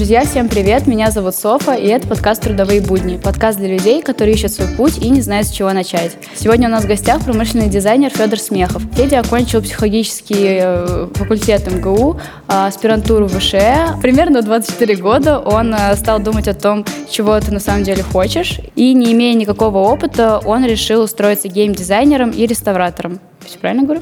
Друзья, всем привет! Меня зовут Софа, и это подкаст «Трудовые будни». Подкаст для людей, которые ищут свой путь и не знают, с чего начать. Сегодня у нас в гостях промышленный дизайнер Федор Смехов. Федя окончил психологический э, факультет МГУ, а, аспирантуру в ВШЭ. Примерно в 24 года он э, стал думать о том, чего ты на самом деле хочешь, и не имея никакого опыта, он решил устроиться гейм-дизайнером и реставратором. Все правильно говорю?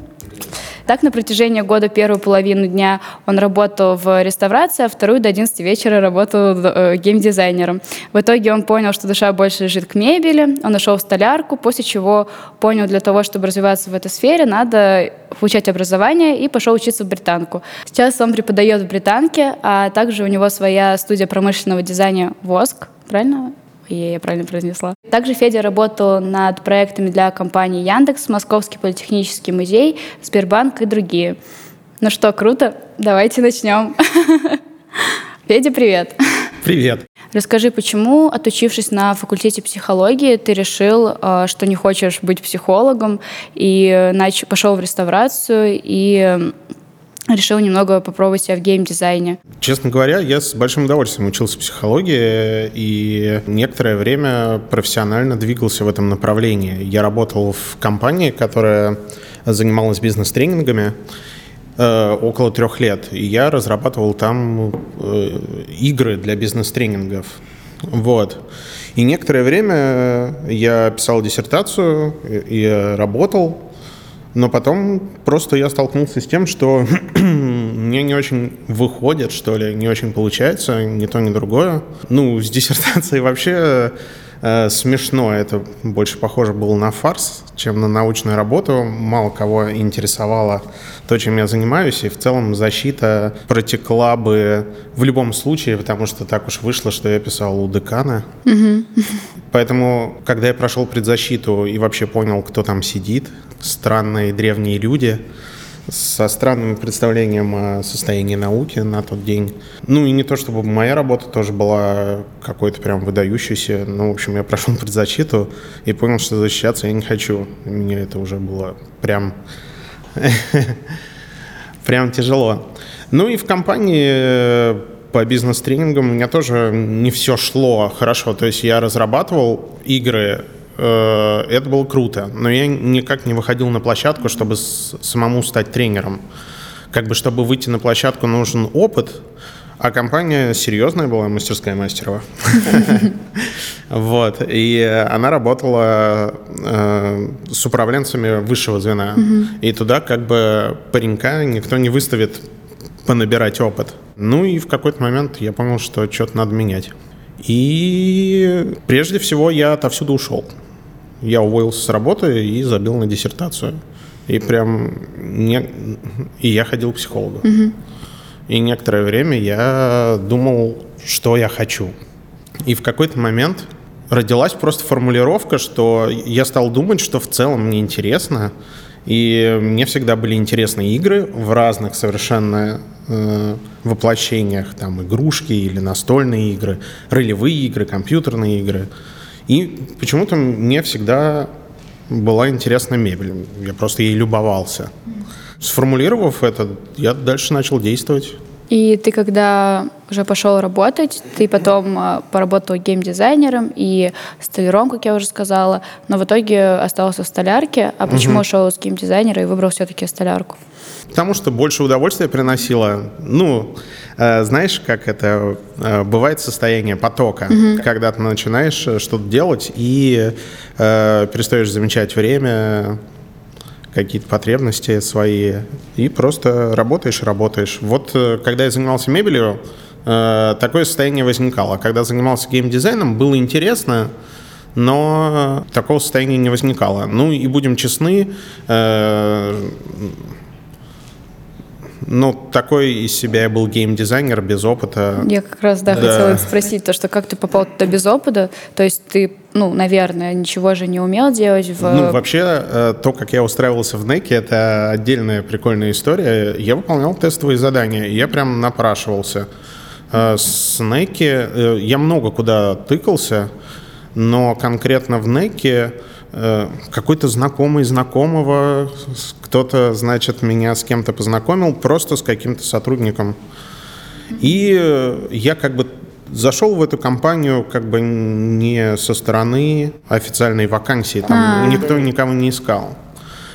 Так, на протяжении года первую половину дня он работал в реставрации, а вторую до 11 вечера работал э, геймдизайнером. В итоге он понял, что душа больше лежит к мебели, он нашел столярку, после чего понял, для того, чтобы развиваться в этой сфере, надо получать образование и пошел учиться в британку. Сейчас он преподает в британке, а также у него своя студия промышленного дизайна «Воск», правильно? Я правильно произнесла. Также Федя работал над проектами для компании Яндекс, Московский политехнический музей, Сбербанк и другие. Ну что, круто? Давайте начнем. Федя, привет. Привет. Расскажи, почему, отучившись на факультете психологии, ты решил, э, что не хочешь быть психологом и пошел в реставрацию и решил немного попробовать себя в геймдизайне? Честно говоря, я с большим удовольствием учился психологии и некоторое время профессионально двигался в этом направлении. Я работал в компании, которая занималась бизнес-тренингами э, около трех лет, и я разрабатывал там э, игры для бизнес-тренингов. Вот. И некоторое время я писал диссертацию и работал но потом просто я столкнулся с тем, что мне не очень выходит, что ли, не очень получается, ни то, ни другое. Ну, с диссертацией вообще э, смешно. Это больше похоже было на фарс, чем на научную работу. Мало кого интересовало то, чем я занимаюсь, и в целом защита протекла бы в любом случае, потому что так уж вышло, что я писал у декана. Поэтому, когда я прошел предзащиту и вообще понял, кто там сидит, странные древние люди со странным представлением о состоянии науки на тот день. Ну и не то, чтобы моя работа тоже была какой-то прям выдающейся. Ну, в общем, я прошел предзащиту и понял, что защищаться я не хочу. Мне это уже было прям... прям тяжело. Ну и в компании э, по бизнес-тренингам у меня тоже не все шло хорошо. То есть я разрабатывал игры это было круто, но я никак не выходил на площадку, чтобы самому стать тренером. Как бы, чтобы выйти на площадку, нужен опыт, а компания серьезная была, мастерская Мастерова. Вот. И она работала э, с управленцами высшего звена. И туда как бы паренька никто не выставит понабирать опыт. Ну и в какой-то момент я понял, что что-то надо менять. И прежде всего я отовсюду ушел я уволился с работы и забил на диссертацию. И прям не... и я ходил к психологу. Угу. И некоторое время я думал, что я хочу. И в какой-то момент родилась просто формулировка, что я стал думать, что в целом мне интересно. И мне всегда были интересны игры в разных совершенно э, воплощениях. Там игрушки или настольные игры, ролевые игры, компьютерные игры. И почему-то мне всегда была интересна мебель. Я просто ей любовался. Сформулировав это, я дальше начал действовать. И ты когда уже пошел работать, ты потом э, поработал геймдизайнером и столяром, как я уже сказала, но в итоге остался в столярке. А почему угу. ушел с геймдизайнера и выбрал все-таки столярку? Потому что больше удовольствия приносило. Ну, э, знаешь, как это э, бывает состояние потока, угу. когда ты начинаешь э, что-то делать и э, перестаешь замечать время, какие-то потребности свои и просто работаешь, работаешь. Вот э, когда я занимался мебелью, э, такое состояние возникало. Когда занимался геймдизайном, было интересно, но такого состояния не возникало. Ну и будем честны, э, ну, такой из себя я был геймдизайнер без опыта. Я как раз, да, да, хотела спросить, то, что как ты попал туда без опыта, то есть ты, ну, наверное, ничего же не умел делать в... Ну, вообще, э, то, как я устраивался в НЕКе, это отдельная прикольная история. Я выполнял тестовые задания, и я прям напрашивался. Э, с э, я много куда тыкался, но конкретно в НЕКе Э, какой-то знакомый знакомого, кто-то, значит, меня с кем-то познакомил, просто с каким-то сотрудником. И я как бы зашел в эту компанию как бы не со стороны официальной вакансии, там А-а-а. никто никого не искал.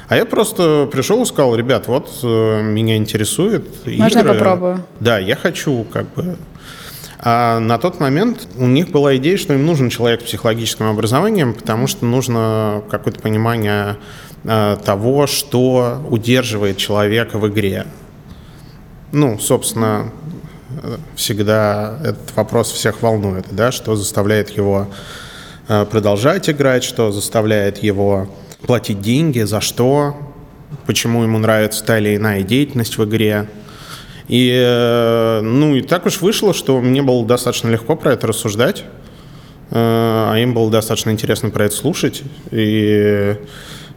А я просто пришел и сказал, ребят, вот э, меня интересует Можно игры. попробую? Да, я хочу как бы а на тот момент у них была идея, что им нужен человек с психологическим образованием, потому что нужно какое-то понимание э, того, что удерживает человека в игре. Ну, собственно, всегда этот вопрос всех волнует, да, что заставляет его э, продолжать играть, что заставляет его платить деньги, за что, почему ему нравится та или иная деятельность в игре. И, э, ну, и так уж вышло, что мне было достаточно легко про это рассуждать, э, а им было достаточно интересно про это слушать. И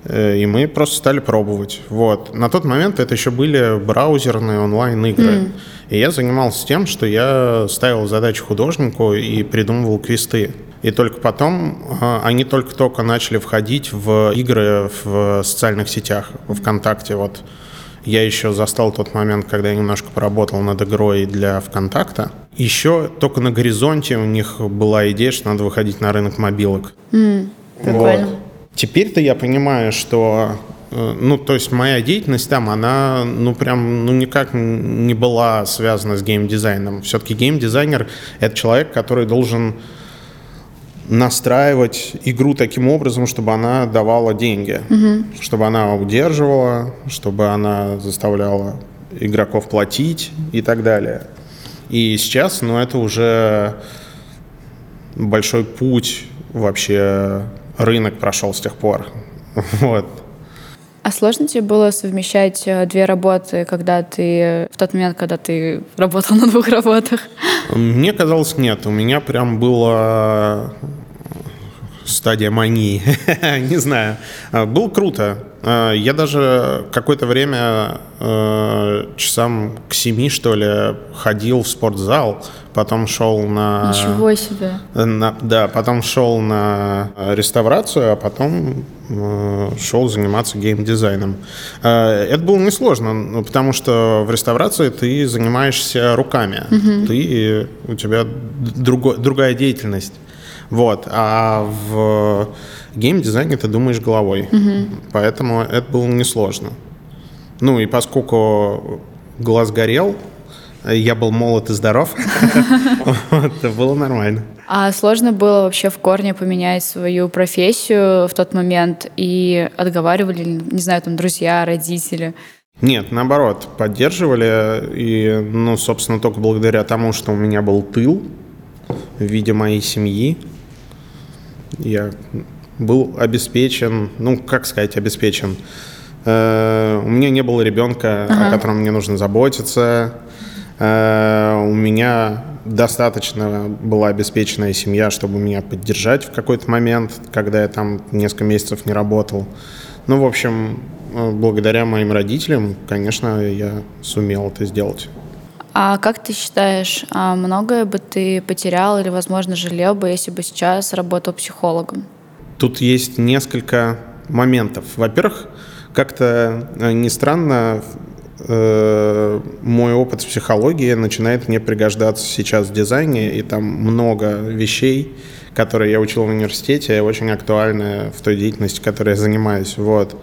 Э, и мы просто стали пробовать. Вот. На тот момент это еще были браузерные онлайн-игры. Mm. И я занимался тем, что я ставил задачи художнику и придумывал квесты. И только потом они только-только начали входить в игры в социальных сетях, в ВКонтакте. Вот. Я еще застал тот момент, когда я немножко поработал над игрой для ВКонтакта. Еще только на горизонте у них была идея, что надо выходить на рынок мобилок. Mm, прикольно. Вот. Теперь-то я понимаю, что э, ну, то есть моя деятельность там, она, ну, прям, ну, никак не была связана с геймдизайном. Все-таки геймдизайнер — это человек, который должен настраивать игру таким образом, чтобы она давала деньги, угу. чтобы она удерживала, чтобы она заставляла игроков платить и так далее. И сейчас, ну, это уже большой путь вообще рынок прошел с тех пор. Вот. А сложно тебе было совмещать э, две работы, когда ты в тот момент, когда ты работал на двух работах? Мне казалось, нет. У меня прям была стадия мании. Не знаю. Было круто. А, я даже какое-то время э, часам к семи, что ли, ходил в спортзал, потом шел на... Ничего себе! На, да, потом шел на реставрацию, а потом э, шел заниматься геймдизайном. Э, это было несложно, ну, потому что в реставрации ты занимаешься руками, угу. ты, у тебя друго, другая деятельность. Вот. А в геймдизайне ты думаешь головой. Угу. Поэтому это было несложно. Ну и поскольку глаз горел, я был молод и здоров, это было нормально. А сложно было вообще в корне поменять свою профессию в тот момент и отговаривали, не знаю, там друзья, родители? Нет, наоборот, поддерживали. И, ну, собственно, только благодаря тому, что у меня был тыл в виде моей семьи, я был обеспечен, ну, как сказать, обеспечен. Э, у меня не было ребенка, ага. о котором мне нужно заботиться. Э, у меня достаточно была обеспеченная семья, чтобы меня поддержать в какой-то момент, когда я там несколько месяцев не работал. Ну, в общем, э, благодаря моим родителям, конечно, я сумел это сделать. А как ты считаешь, а многое бы ты потерял или, возможно, жалел бы, если бы сейчас работал психологом? Тут есть несколько моментов. Во-первых, как-то э, не странно, э, мой опыт в психологии начинает мне пригождаться сейчас в дизайне, и там много вещей, которые я учил в университете, очень актуальны в той деятельности, которой я занимаюсь. Вот.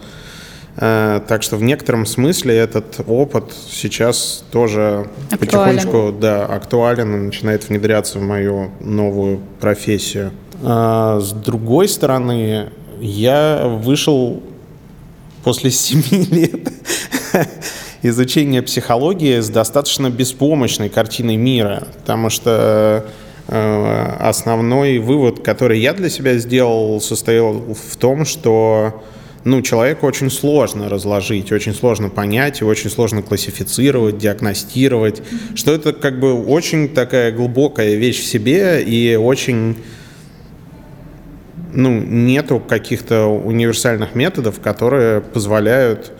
Э, так что в некотором смысле этот опыт сейчас тоже актуален. потихонечку да, актуален и начинает внедряться в мою новую профессию. А с другой стороны, я вышел после семи лет изучения психологии с достаточно беспомощной картиной мира, потому что э, основной вывод, который я для себя сделал, состоял в том, что ну, человеку очень сложно разложить, очень сложно понять, и очень сложно классифицировать, диагностировать, mm-hmm. что это как бы очень такая глубокая вещь в себе и очень ну, нету каких-то универсальных методов, которые позволяют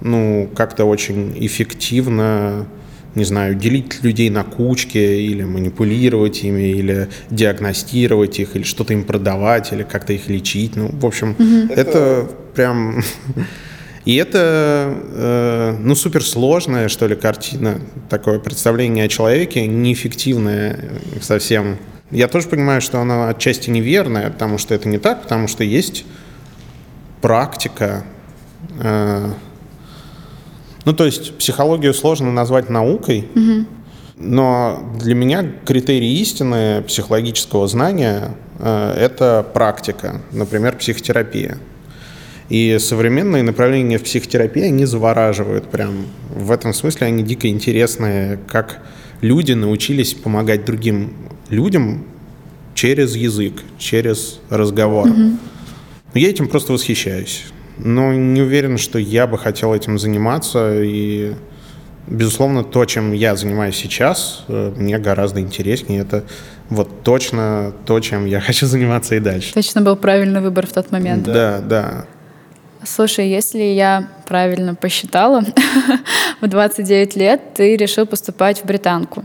ну, как-то очень эффективно не знаю, делить людей на кучки или манипулировать ими, или диагностировать их, или что-то им продавать, или как-то их лечить. Ну, в общем, угу. это прям И это, э, ну, суперсложная, что ли, картина, такое представление о человеке, неэффективное совсем. Я тоже понимаю, что она отчасти неверная, потому что это не так, потому что есть практика. Э, ну, то есть психологию сложно назвать наукой, угу. но для меня критерий истины психологического знания э, – это практика, например, психотерапия. И современные направления в психотерапии, они завораживают прям. В этом смысле они дико интересные, как люди научились помогать другим людям через язык, через разговор. Mm-hmm. Я этим просто восхищаюсь. Но не уверен, что я бы хотел этим заниматься. И, безусловно, то, чем я занимаюсь сейчас, э, мне гораздо интереснее. Это вот точно то, чем я хочу заниматься и дальше. Точно был правильный выбор в тот момент. Да, да. Слушай, если я правильно посчитала, в 29 лет ты решил поступать в британку.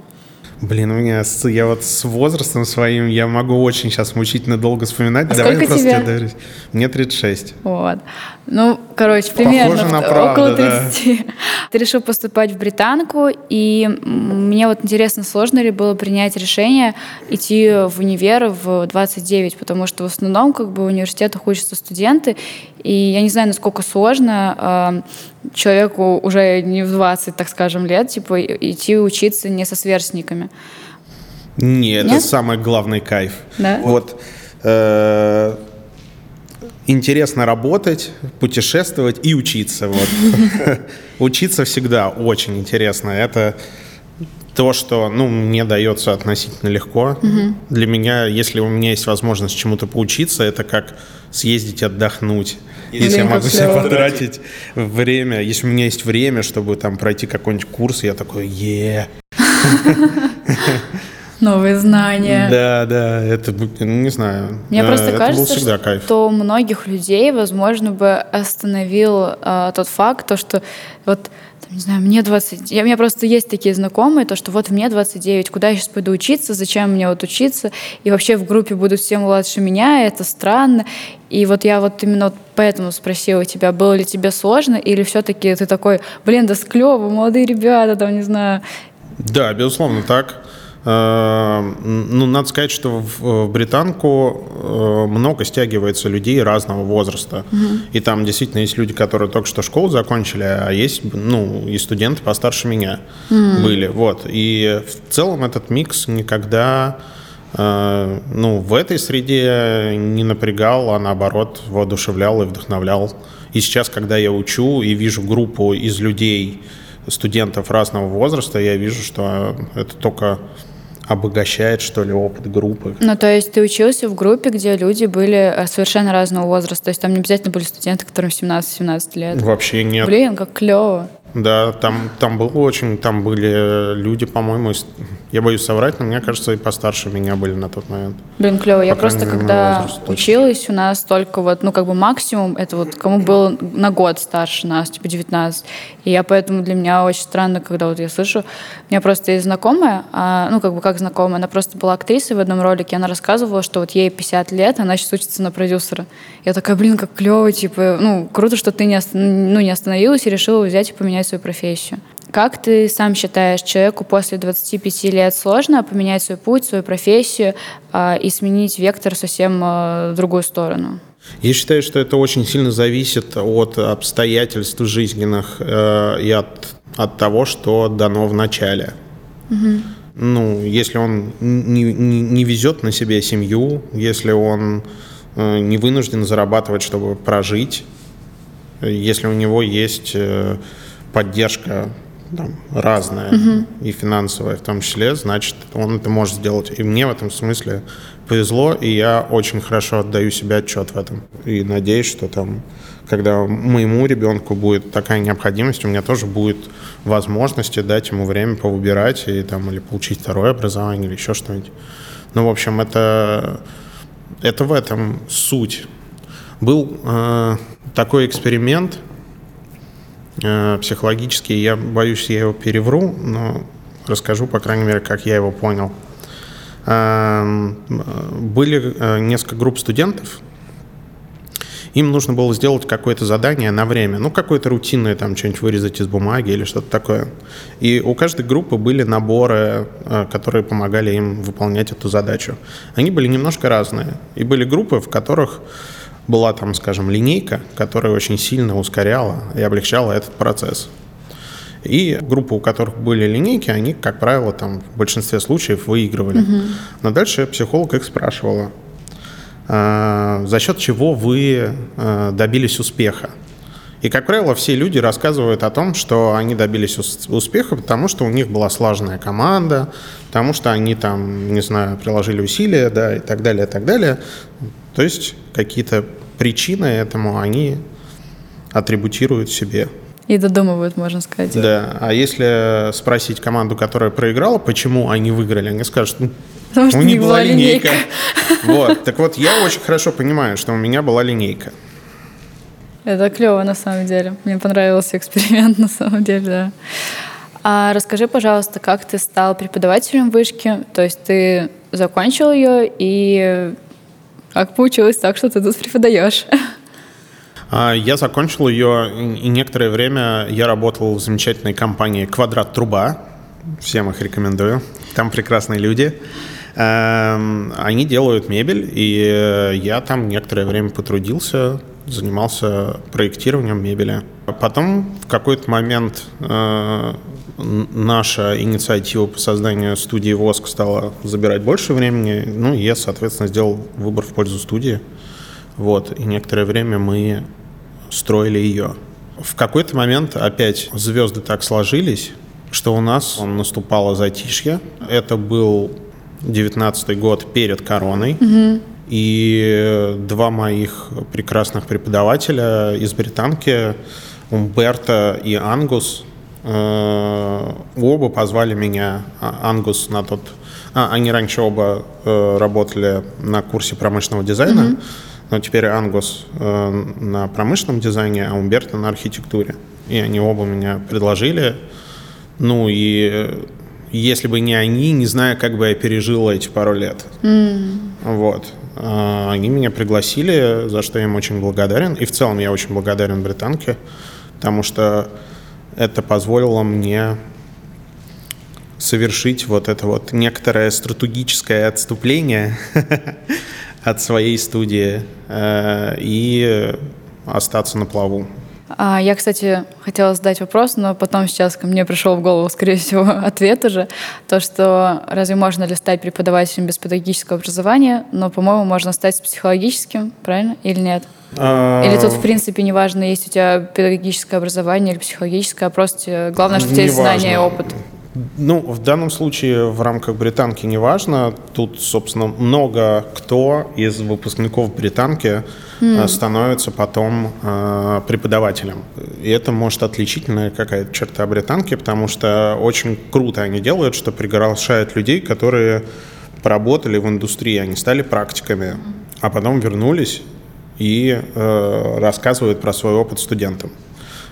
Блин, у меня я вот с возрастом своим я могу очень сейчас мучительно долго вспоминать. А Давай просто тебе? доверюсь. Мне 36. Вот. Ну, короче, примерно на правду, около 30. Да. Ты решил поступать в британку, и мне вот интересно, сложно ли было принять решение идти в универ в 29, потому что в основном как бы в университетах учатся студенты, и я не знаю, насколько сложно э, человеку уже не в 20, так скажем, лет, типа, идти учиться не со сверстниками. Нет, Нет? это самый главный кайф. Да? Вот. Э, интересно работать, путешествовать и учиться. Вот. Учиться всегда очень интересно. Это то, что ну, мне дается относительно легко. Угу. Для меня, если у меня есть возможность чему-то поучиться, это как съездить отдохнуть. Если я могу себе потратить время, если у меня есть время, чтобы там пройти какой-нибудь курс, я такой, е новые знания. Да, да, это, ну, не знаю. Мне э, просто это кажется, что кайф. что многих людей, возможно, бы остановил э, тот факт, то, что вот не знаю, мне 20... Я, у меня просто есть такие знакомые, то, что вот мне 29, куда я сейчас пойду учиться, зачем мне вот учиться, и вообще в группе будут все младше меня, это странно. И вот я вот именно вот поэтому спросила тебя, было ли тебе сложно, или все-таки ты такой, блин, да склево, молодые ребята, там, не знаю. Да, безусловно, так. Э, ну, надо сказать, что в британку э, много стягивается людей разного возраста. Угу. И там действительно есть люди, которые только что школу закончили, а есть, ну, и студенты постарше меня угу. были. Вот. И в целом этот микс никогда э, ну, в этой среде не напрягал, а наоборот воодушевлял и вдохновлял. И сейчас, когда я учу и вижу группу из людей, студентов разного возраста, я вижу, что это только обогащает, что ли, опыт группы. Ну, то есть ты учился в группе, где люди были э, совершенно разного возраста, то есть там не обязательно были студенты, которым 17-17 лет? Вообще нет. Блин, как клево. Да, там, там было очень, там были люди, по-моему, я боюсь соврать, но мне кажется, и постарше меня были на тот момент. Блин, клево. Я просто, когда возраст, училась, у нас только вот, ну, как бы максимум, это вот кому было на год старше нас, типа 19. И я поэтому для меня очень странно, когда вот я слышу, у меня просто есть знакомая, а, ну, как бы как знакомая, она просто была актрисой в одном ролике, она рассказывала, что вот ей 50 лет, она сейчас учится на продюсера. Я такая, блин, как клево, типа, ну, круто, что ты не, ост... ну, не остановилась и решила взять и поменять свою профессию. Как ты сам считаешь, человеку после 25 лет сложно поменять свой путь, свою профессию э, и сменить вектор совсем э, в другую сторону? Я считаю, что это очень сильно зависит от обстоятельств жизненных э, и от, от того, что дано в начале. Угу. Ну, если он не, не, не везет на себе семью, если он э, не вынужден зарабатывать, чтобы прожить, если у него есть э, поддержка там, разная, угу. и финансовая в том числе, значит, он это может сделать. И мне в этом смысле повезло, и я очень хорошо отдаю себе отчет в этом. И надеюсь, что там, когда моему ребенку будет такая необходимость, у меня тоже будет возможности дать ему время повыбирать и, там, или получить второе образование, или еще что-нибудь. Ну, в общем, это, это в этом суть. Был э, такой эксперимент – Э, психологический. Я боюсь, я его перевру, но расскажу, по крайней мере, как я его понял. Эм, были э, несколько групп студентов, им нужно было сделать какое-то задание на время, ну, какое-то рутинное, там, что-нибудь вырезать из бумаги или что-то такое. И у каждой группы были наборы, э, которые помогали им выполнять эту задачу. Они были немножко разные. И были группы, в которых была там, скажем, линейка, которая очень сильно ускоряла и облегчала этот процесс. И группы, у которых были линейки, они, как правило, там в большинстве случаев выигрывали. Угу. Но дальше психолог их спрашивала, э, за счет чего вы э, добились успеха. И, как правило, все люди рассказывают о том, что они добились успеха, потому что у них была слаженная команда, потому что они там, не знаю, приложили усилия, да, и так далее, и так далее. То есть какие-то причины этому они атрибутируют себе. И додумывают, можно сказать. Да. А если спросить команду, которая проиграла, почему они выиграли, они скажут, ну, Потому у них была линейка. линейка. Вот. Так вот, я очень хорошо понимаю, что у меня была линейка. Это клево, на самом деле. Мне понравился эксперимент, на самом деле, да. А расскажи, пожалуйста, как ты стал преподавателем вышки? То есть ты закончил ее, и как получилось так, что ты тут преподаешь? А, я закончил ее, и некоторое время я работал в замечательной компании «Квадрат Труба». Всем их рекомендую. Там прекрасные люди. Эм, они делают мебель, и я там некоторое время потрудился, занимался проектированием мебели. Потом в какой-то момент э, наша инициатива по созданию студии «Воск» стала забирать больше времени, ну, и я, соответственно, сделал выбор в пользу студии. Вот, и некоторое время мы строили ее. В какой-то момент опять звезды так сложились, что у нас наступало затишье. Это был 19 год перед короной. Угу. И два моих прекрасных преподавателя из британки, Умберто и Ангус, э, оба позвали меня, а, Ангус на тот... А, они раньше оба э, работали на курсе промышленного дизайна, mm-hmm. но теперь Ангус э, на промышленном дизайне, а Умберто на архитектуре. И они оба меня предложили. Ну и если бы не они, не знаю, как бы я пережил эти пару лет. Mm. Вот. А, они меня пригласили, за что я им очень благодарен. И в целом я очень благодарен британке, потому что это позволило мне совершить вот это вот некоторое стратегическое отступление от своей студии э, и остаться на плаву. А, я, кстати, хотела задать вопрос, но потом сейчас ко мне пришел в голову, скорее всего, ответ уже. То, что разве можно ли стать преподавателем без педагогического образования, но, по-моему, можно стать психологическим, правильно, или нет? А, или тут, в принципе, неважно, есть у тебя педагогическое образование или психологическое, а просто главное, что у тебя есть знания и опыт. Ну, в данном случае в рамках британки не важно. Тут, собственно, много кто из выпускников британки mm. становится потом э, преподавателем. И это может отличительная какая-то черта британки, потому что очень круто они делают, что приглашают людей, которые поработали в индустрии, они стали практиками, а потом вернулись и э, рассказывают про свой опыт студентам.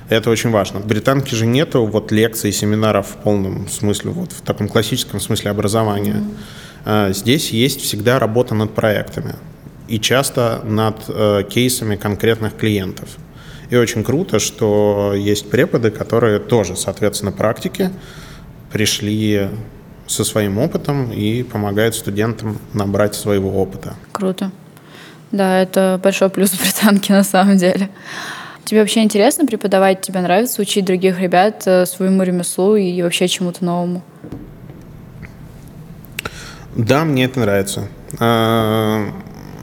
Это очень важно. В британке же нету вот лекций, семинаров в полном смысле, вот в таком классическом смысле образования. Mm-hmm. Здесь есть всегда работа над проектами и часто над э, кейсами конкретных клиентов. И очень круто, что есть преподы, которые тоже, соответственно, практики пришли со своим опытом и помогают студентам набрать своего опыта. Круто. Да, это большой плюс британки на самом деле. Тебе вообще интересно преподавать? Тебе нравится учить других ребят э, своему ремеслу и вообще чему-то новому? Да, мне это нравится. А,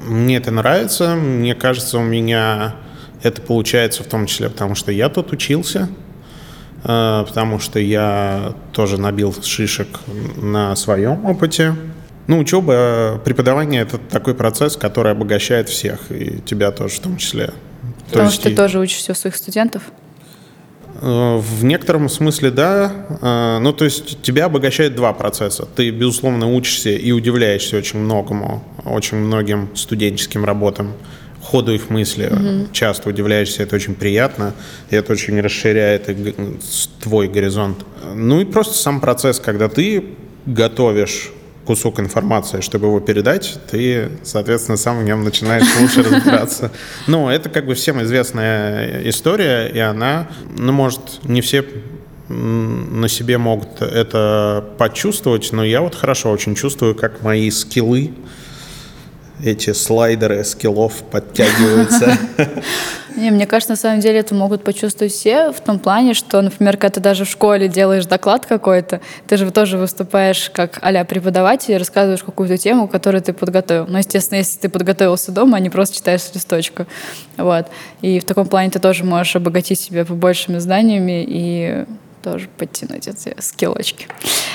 мне это нравится. Мне кажется, у меня это получается в том числе потому, что я тут учился, а, потому что я тоже набил шишек на своем опыте. Ну, учеба, преподавание – это такой процесс, который обогащает всех, и тебя тоже в том числе. Потому То что ты тоже учишься у своих студентов? Э, в некотором смысле, да. Э, ну, то есть тебя обогащает два процесса. Ты, безусловно, учишься и удивляешься очень многому, очень многим студенческим работам, ходу их мысли. Угу. Часто удивляешься, это очень приятно, и это очень расширяет твой горизонт. Ну и просто сам процесс, когда ты готовишь кусок информации, чтобы его передать, ты, соответственно, сам в нем начинаешь лучше разбираться. Но это как бы всем известная история, и она, ну, может, не все на себе могут это почувствовать, но я вот хорошо очень чувствую, как мои скиллы эти слайдеры скиллов подтягиваются. Не, мне кажется, на самом деле это могут почувствовать все в том плане, что, например, когда ты даже в школе делаешь доклад какой-то, ты же тоже выступаешь как а преподаватель и рассказываешь какую-то тему, которую ты подготовил. Но, естественно, если ты подготовился дома, а не просто читаешь с. Вот. И в таком плане ты тоже можешь обогатить себя побольшими знаниями и тоже подтянуть эти скиллочки.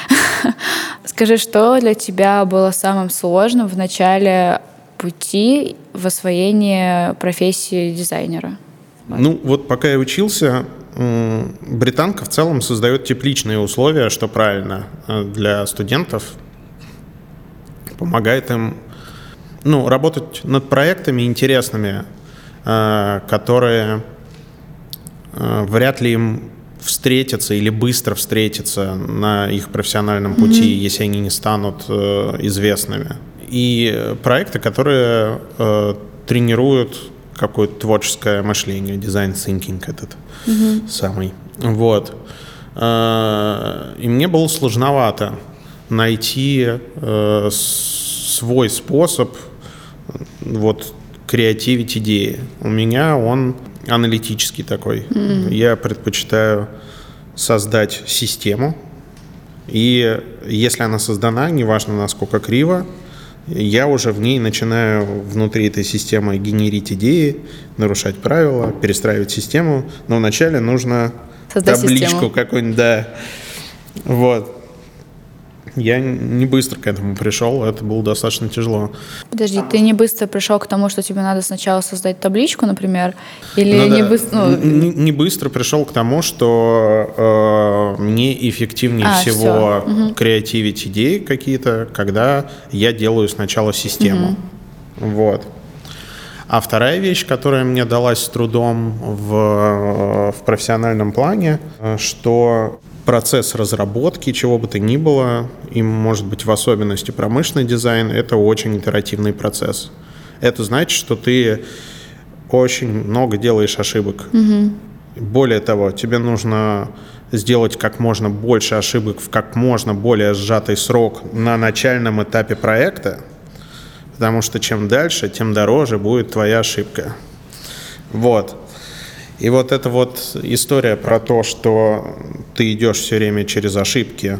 Скажи, что для тебя было самым сложным в начале пути в освоении профессии дизайнера? Ну, вот пока я учился, британка в целом создает тепличные условия, что правильно э, для студентов, помогает им ну, работать над проектами интересными, э, которые э, вряд ли им встретиться или быстро встретиться на их профессиональном пути, mm-hmm. если они не станут известными. И проекты, которые э, тренируют какое-то творческое мышление, дизайн thinking этот mm-hmm. самый. Вот. Э, и мне было сложновато найти э, свой способ вот креативить идеи. У меня он аналитический такой. Mm-hmm. Я предпочитаю создать систему, и если она создана, неважно насколько криво, я уже в ней начинаю внутри этой системы генерить идеи, нарушать правила, перестраивать систему. Но вначале нужно Создать табличку какую-нибудь, да. Вот. Я не быстро к этому пришел, это было достаточно тяжело. Подожди, ты не быстро пришел к тому, что тебе надо сначала создать табличку, например, или ну, не да. быстро? Ну... Не, не быстро пришел к тому, что э, мне эффективнее а, всего угу. креативить идеи какие-то, когда я делаю сначала систему. Угу. Вот. А вторая вещь, которая мне далась с трудом в, в профессиональном плане, э, что процесс разработки чего бы то ни было, и может быть в особенности промышленный дизайн, это очень итеративный процесс. Это значит, что ты очень много делаешь ошибок. Угу. Более того, тебе нужно сделать как можно больше ошибок в как можно более сжатый срок на начальном этапе проекта, потому что чем дальше, тем дороже будет твоя ошибка. Вот. И вот эта вот история про то, что ты идешь все время через ошибки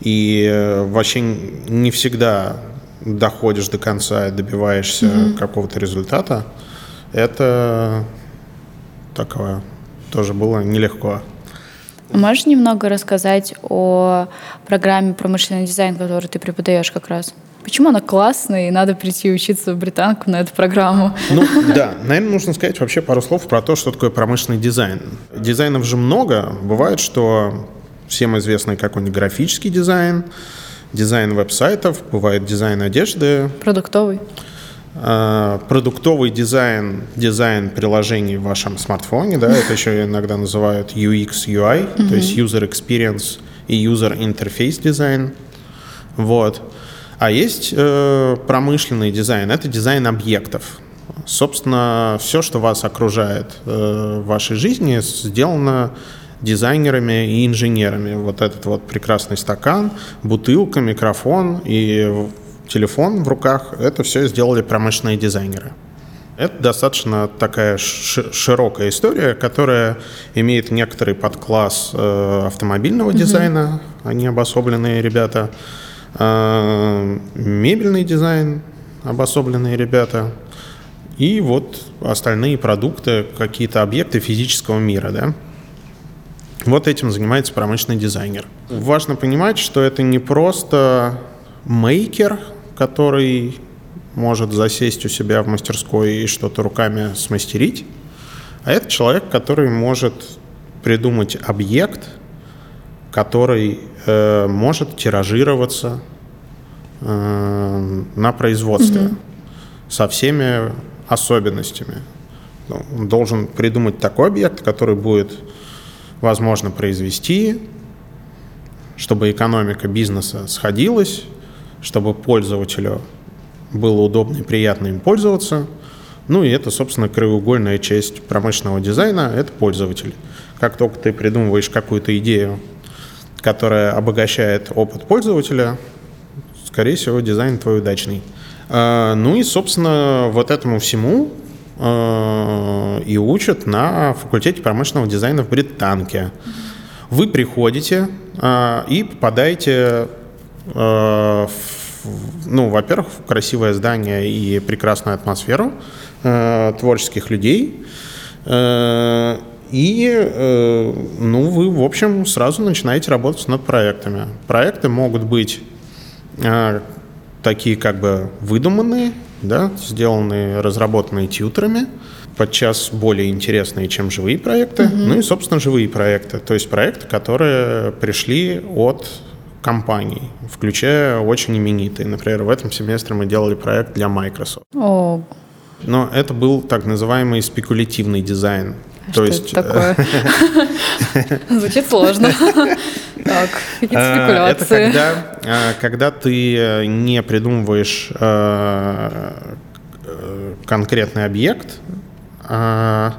и э, вообще не всегда доходишь до конца и добиваешься mm-hmm. какого-то результата, это такое тоже было нелегко. Можешь немного рассказать о программе промышленный дизайн, которую ты преподаешь как раз? Почему она классная, и надо прийти учиться в британку на эту программу? Ну, да, наверное, нужно сказать вообще пару слов про то, что такое промышленный дизайн. Дизайнов же много. Бывает, что всем известный какой-нибудь графический дизайн, дизайн веб-сайтов, бывает дизайн одежды. Продуктовый. А, продуктовый дизайн, дизайн приложений в вашем смартфоне, да, это еще иногда называют UX, UI, то есть User Experience и User Interface дизайн. Вот. А есть э, промышленный дизайн, это дизайн объектов. Собственно, все, что вас окружает э, в вашей жизни, сделано дизайнерами и инженерами. Вот этот вот прекрасный стакан, бутылка, микрофон и телефон в руках, это все сделали промышленные дизайнеры. Это достаточно такая широкая история, которая имеет некоторый подкласс э, автомобильного mm-hmm. дизайна, они обособленные ребята, мебельный дизайн, обособленные ребята, и вот остальные продукты, какие-то объекты физического мира, да. Вот этим занимается промышленный дизайнер. Важно понимать, что это не просто мейкер, который может засесть у себя в мастерской и что-то руками смастерить, а это человек, который может придумать объект, который э, может тиражироваться э, на производстве угу. со всеми особенностями. Ну, он должен придумать такой объект, который будет возможно произвести, чтобы экономика бизнеса сходилась, чтобы пользователю было удобно и приятно им пользоваться. Ну и это, собственно, краеугольная часть промышленного дизайна – это пользователь. Как только ты придумываешь какую-то идею, которая обогащает опыт пользователя, скорее всего, дизайн твой удачный. А, ну и, собственно, вот этому всему а, и учат на факультете промышленного дизайна в Британке. Вы приходите а, и попадаете в ну, во-первых, красивое здание и прекрасную атмосферу творческих людей. И, э, ну, вы, в общем, сразу начинаете работать над проектами. Проекты могут быть э, такие как бы выдуманные, да, сделанные, разработанные тьютерами, подчас более интересные, чем живые проекты. Mm-hmm. Ну и, собственно, живые проекты. То есть проекты, которые пришли от компаний, включая очень именитые. Например, в этом семестре мы делали проект для Microsoft. Oh. Но это был так называемый спекулятивный дизайн. То что есть... это такое? Звучит сложно. Так, какие-то э, спекуляции. Это когда, э, когда ты э, не придумываешь конкретный объект, а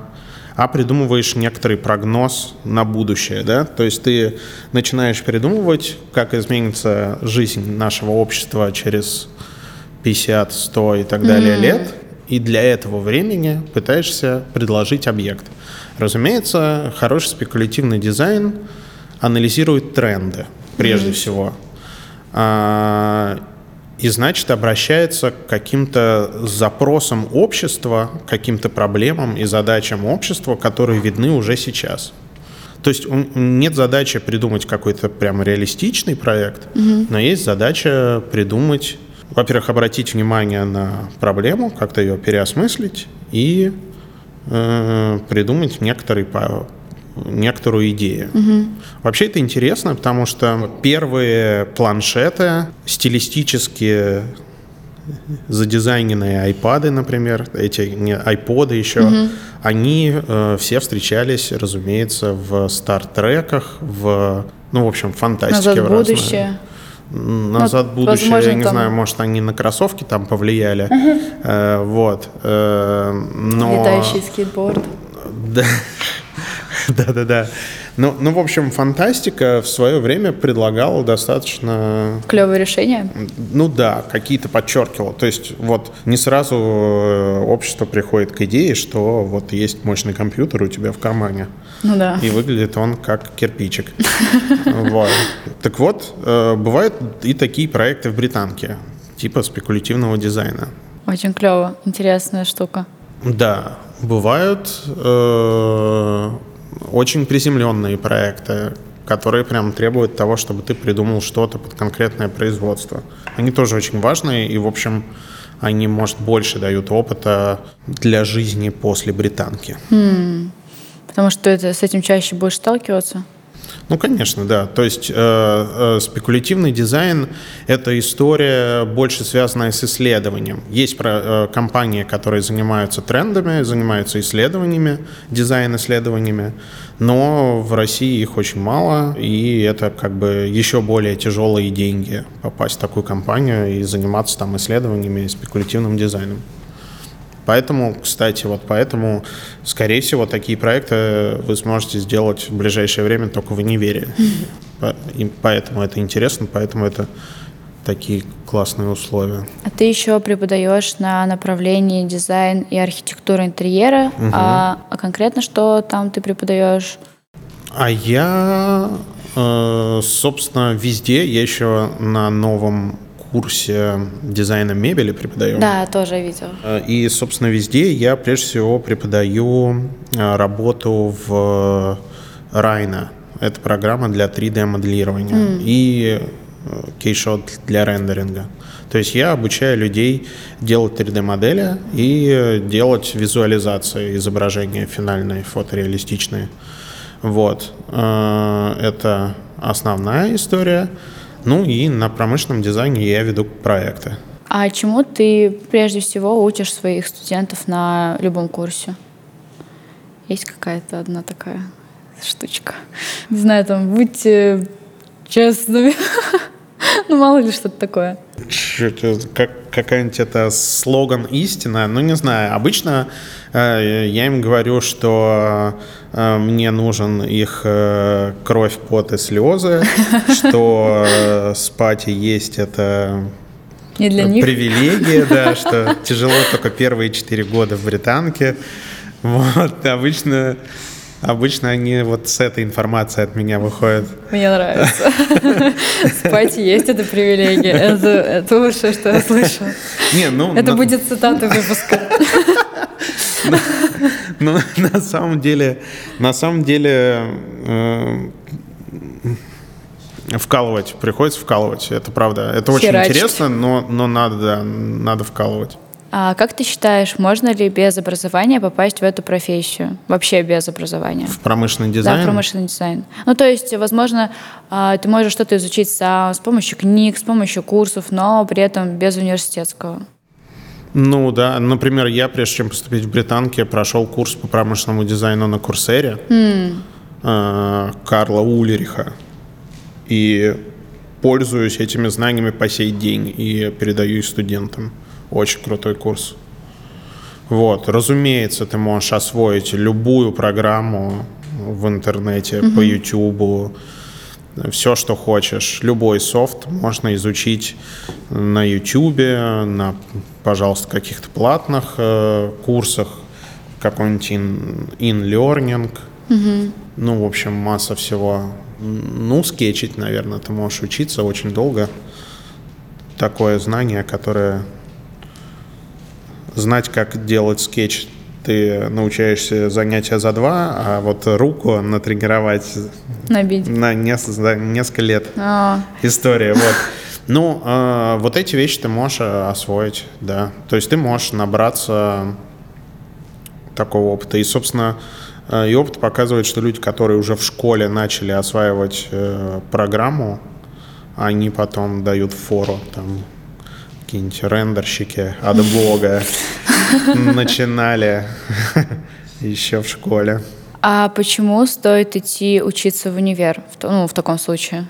а придумываешь некоторый прогноз на будущее, да, то есть ты начинаешь придумывать, как изменится жизнь нашего общества через 50, 100 и так далее mm-hmm. лет, и для этого времени пытаешься предложить объект. Разумеется, хороший спекулятивный дизайн анализирует тренды, прежде mm-hmm. всего. А, и значит обращается к каким-то запросам общества, каким-то проблемам и задачам общества, которые видны уже сейчас. То есть нет задачи придумать какой-то прям реалистичный проект, угу. но есть задача придумать, во-первых, обратить внимание на проблему, как-то ее переосмыслить и э, придумать некоторый некоторую идею. Угу. Вообще это интересно, потому что первые планшеты стилистически задизайненные айпады, например, эти не айподы еще, угу. они э, все встречались, разумеется, в стартреках, в, ну, в общем, фантастике. Назад в будущее. Назад ну, будущее, возможно, я не там... знаю, может, они на кроссовки там повлияли. Э, вот. Э, но... Летающий скейтборд. Да. Да-да-да. Ну, ну, в общем, фантастика в свое время предлагала достаточно... Клевые решения? Ну да, какие-то подчеркивала. То есть вот не сразу э, общество приходит к идее, что вот есть мощный компьютер у тебя в кармане. Ну да. И выглядит он как кирпичик. Так вот, э, бывают и такие проекты в британке, типа спекулятивного дизайна. Очень клево, интересная штука. Да, бывают э, очень приземленные проекты, которые прям требуют того, чтобы ты придумал что-то под конкретное производство. Они тоже очень важные, и, в общем, они, может, больше дают опыта для жизни после британки. Hmm. Потому что это, с этим чаще будешь сталкиваться? Ну, конечно, да. То есть э, э, спекулятивный дизайн – это история больше связанная с исследованием. Есть про, э, компании, которые занимаются трендами, занимаются исследованиями, дизайн-исследованиями, но в России их очень мало, и это как бы еще более тяжелые деньги попасть в такую компанию и заниматься там исследованиями и спекулятивным дизайном. Поэтому, кстати, вот поэтому, скорее всего, такие проекты вы сможете сделать в ближайшее время только в универе. И поэтому это интересно, поэтому это такие классные условия. А ты еще преподаешь на направлении дизайн и архитектура интерьера, угу. а, а конкретно что там ты преподаешь? А я, э, собственно, везде. Я еще на новом курсе дизайна мебели преподаю. Да, тоже видел. Э, и, собственно, везде я прежде всего преподаю э, работу в Райна. Это программа для 3D-моделирования. Mm. И э, кейшот для рендеринга. То есть я обучаю людей делать 3D-модели и делать визуализации изображения финальные, фотореалистичные. Вот. Это основная история. Ну и на промышленном дизайне я веду проекты. А чему ты прежде всего учишь своих студентов на любом курсе? Есть какая-то одна такая штучка? Не знаю, там, будьте честными. Ну, мало ли что-то такое. Как, какая-нибудь это слоган истина, ну, не знаю. Обычно э, я им говорю, что мне нужен их э, кровь, пот и слезы, что э, спать и есть это не для них. привилегия, да, что тяжело только первые четыре года в британке. Вот, обычно Обычно они вот с этой информацией от меня выходят. Мне нравится. Спать есть это привилегия. Это, это лучшее, что я слышала. Не, ну, это но... будет цитата выпуска. Ну, на самом деле, на самом деле, э, вкалывать, приходится вкалывать, это правда. Это очень интересно, но, но надо, да, надо вкалывать. А как ты считаешь, можно ли без образования попасть в эту профессию? Вообще без образования? В промышленный дизайн? Да, в промышленный дизайн. Ну, то есть, возможно, а, ты можешь что-то изучить сам с помощью книг, с помощью курсов, но при этом без университетского. Ну да, например, я, прежде чем поступить в Британке, прошел курс по промышленному дизайну на Курсере mm. Карла Улериха. И пользуюсь этими знаниями по сей день и передаю их студентам. Очень крутой курс. Вот, разумеется, ты можешь освоить любую программу в интернете, угу. по YouTube, все, что хочешь. Любой софт можно изучить на YouTube, на, пожалуйста, каких-то платных э, курсах, какой-нибудь in-learning. Угу. Ну, в общем, масса всего. Ну, скетчить, наверное, ты можешь учиться очень долго. Такое знание, которое знать, как делать скетч, ты научаешься занятия за два, а вот руку натренировать Набить. на несколько, несколько лет. А. История, вот. Ну, э, вот эти вещи ты можешь э, освоить, да. То есть ты можешь набраться такого опыта. И, собственно, э, и опыт показывает, что люди, которые уже в школе начали осваивать э, программу, они потом дают фору там какие-нибудь рендерщики от Бога начинали еще в школе. А почему стоит идти учиться в универ, ну, в таком случае?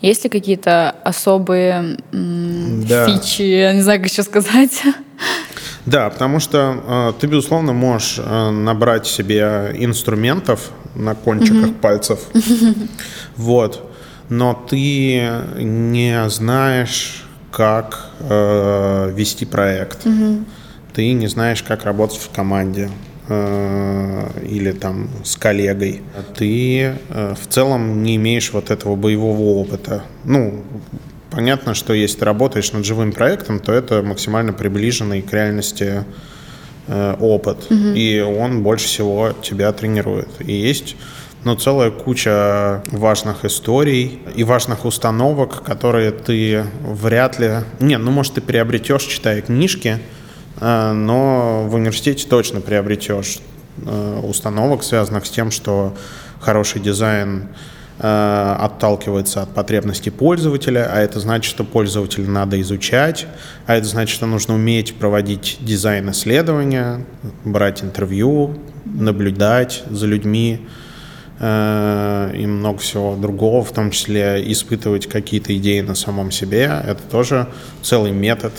Есть ли какие-то особые да. фичи, я не знаю, как еще сказать? Да, потому что э, ты, безусловно, можешь э, набрать себе инструментов на кончиках mm-hmm. пальцев. Вот. Но ты не знаешь как э, вести проект. Угу. Ты не знаешь, как работать в команде э, или там с коллегой. Ты э, в целом не имеешь вот этого боевого опыта. Ну, понятно, что если ты работаешь над живым проектом, то это максимально приближенный к реальности э, опыт. Угу. И он больше всего тебя тренирует. И есть но целая куча важных историй и важных установок, которые ты вряд ли... Не, ну, может, ты приобретешь, читая книжки, э, но в университете точно приобретешь э, установок, связанных с тем, что хороший дизайн э, отталкивается от потребностей пользователя, а это значит, что пользователя надо изучать, а это значит, что нужно уметь проводить дизайн-исследования, брать интервью, наблюдать за людьми, и много всего другого, в том числе испытывать какие-то идеи на самом себе. Это тоже целый метод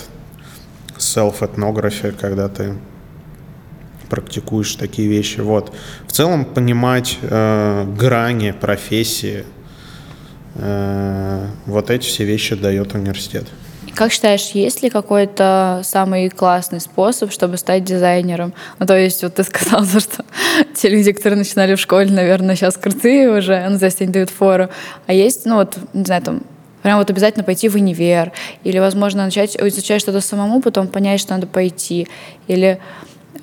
self-этнографии, когда ты практикуешь такие вещи. Вот. В целом понимать э, грани профессии, э, вот эти все вещи дает университет. Как считаешь, есть ли какой-то самый классный способ, чтобы стать дизайнером? Ну, то есть, вот ты сказал, что те люди, которые начинали в школе, наверное, сейчас крутые уже, ну, то есть они дают фору. А есть, ну, вот, не знаю, там, прям вот обязательно пойти в универ, или, возможно, начать изучать что-то самому, потом понять, что надо пойти, или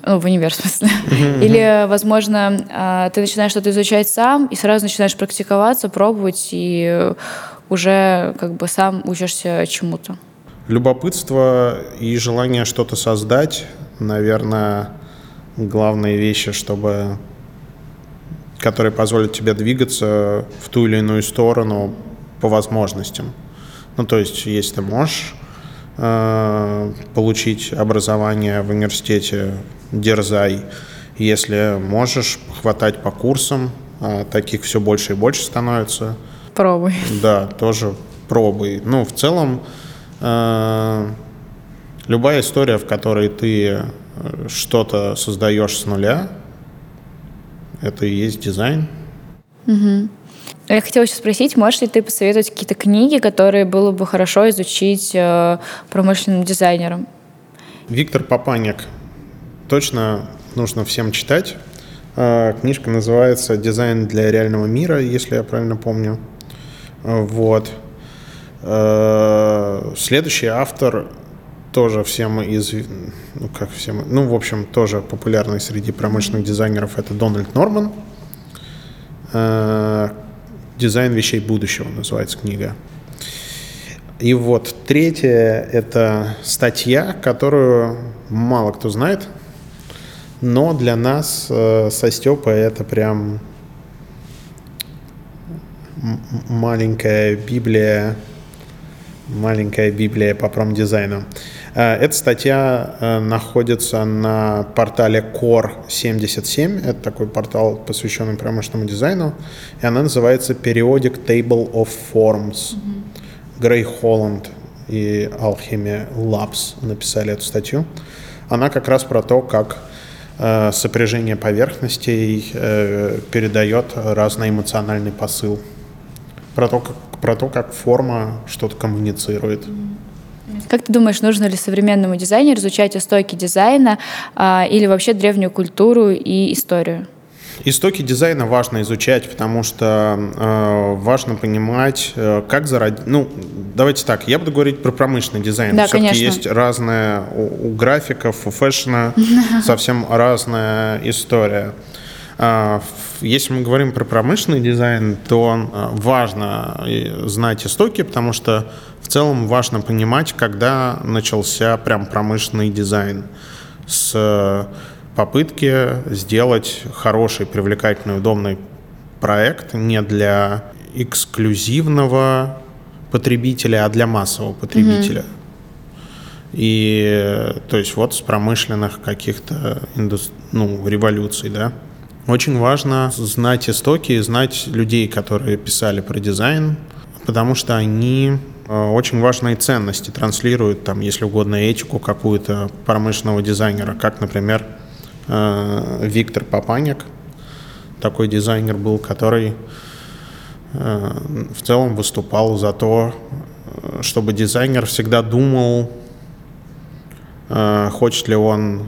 ну, в универ, в смысле. Mm-hmm. Или, возможно, а, ты начинаешь что-то изучать сам и сразу начинаешь практиковаться, пробовать, и уже как бы сам учишься чему-то. Любопытство и желание что-то создать, наверное, главные вещи, чтобы которые позволят тебе двигаться в ту или иную сторону по возможностям. Ну, то есть, если ты можешь э, получить образование в университете, дерзай. Если можешь хватать по курсам, э, таких все больше и больше становится. Пробуй. Да, тоже пробуй. Ну, в целом, любая история, в которой ты э, что-то создаешь с нуля, это и есть дизайн. Угу. Я хотела еще спросить, можешь ли ты посоветовать какие-то книги, которые было бы хорошо изучить э, промышленным дизайнерам? Виктор Папаник. Точно нужно всем читать. Э, книжка называется «Дизайн для реального мира», если я правильно помню. Э, вот. Э, следующий автор тоже всем из, ну как всем, ну в общем тоже популярный среди промышленных дизайнеров это Дональд Норман. Дизайн вещей будущего называется книга. И вот третье – это статья, которую мало кто знает, но для нас э, со Степой это прям маленькая Библия, маленькая Библия по промдизайну. Э, эта статья э, находится на портале Core77. Это такой портал, посвященный промышленному дизайну. И она называется Periodic Table of Forms. Грей Холланд и Alchemy Labs написали эту статью. Она как раз про то, как э, сопряжение поверхностей передает разный эмоциональный посыл. Про то, как, про то, как форма что-то коммуницирует. Как ты думаешь, нужно ли современному дизайнеру изучать истоки дизайна а, или вообще древнюю культуру и историю? Истоки дизайна важно изучать, потому что э, важно понимать, э, как зародить. Ну, давайте так, я буду говорить про промышленный дизайн. Да, Все-таки конечно. есть разные у, у графиков, у фэшна совсем разная история. Э, если мы говорим про промышленный дизайн, то э, важно знать истоки, потому что в целом важно понимать, когда начался прям промышленный дизайн с попытки сделать хороший, привлекательный, удобный проект не для эксклюзивного потребителя, а для массового потребителя. Mm-hmm. И то есть вот с промышленных каких-то индус... ну, революций, да. Очень важно знать истоки, знать людей, которые писали про дизайн, потому что они э, очень важные ценности транслируют, там, если угодно, этику какую-то промышленного дизайнера, как, например, Э, Виктор Папаник, такой дизайнер был, который э, в целом выступал за то, чтобы дизайнер всегда думал, хочет ли он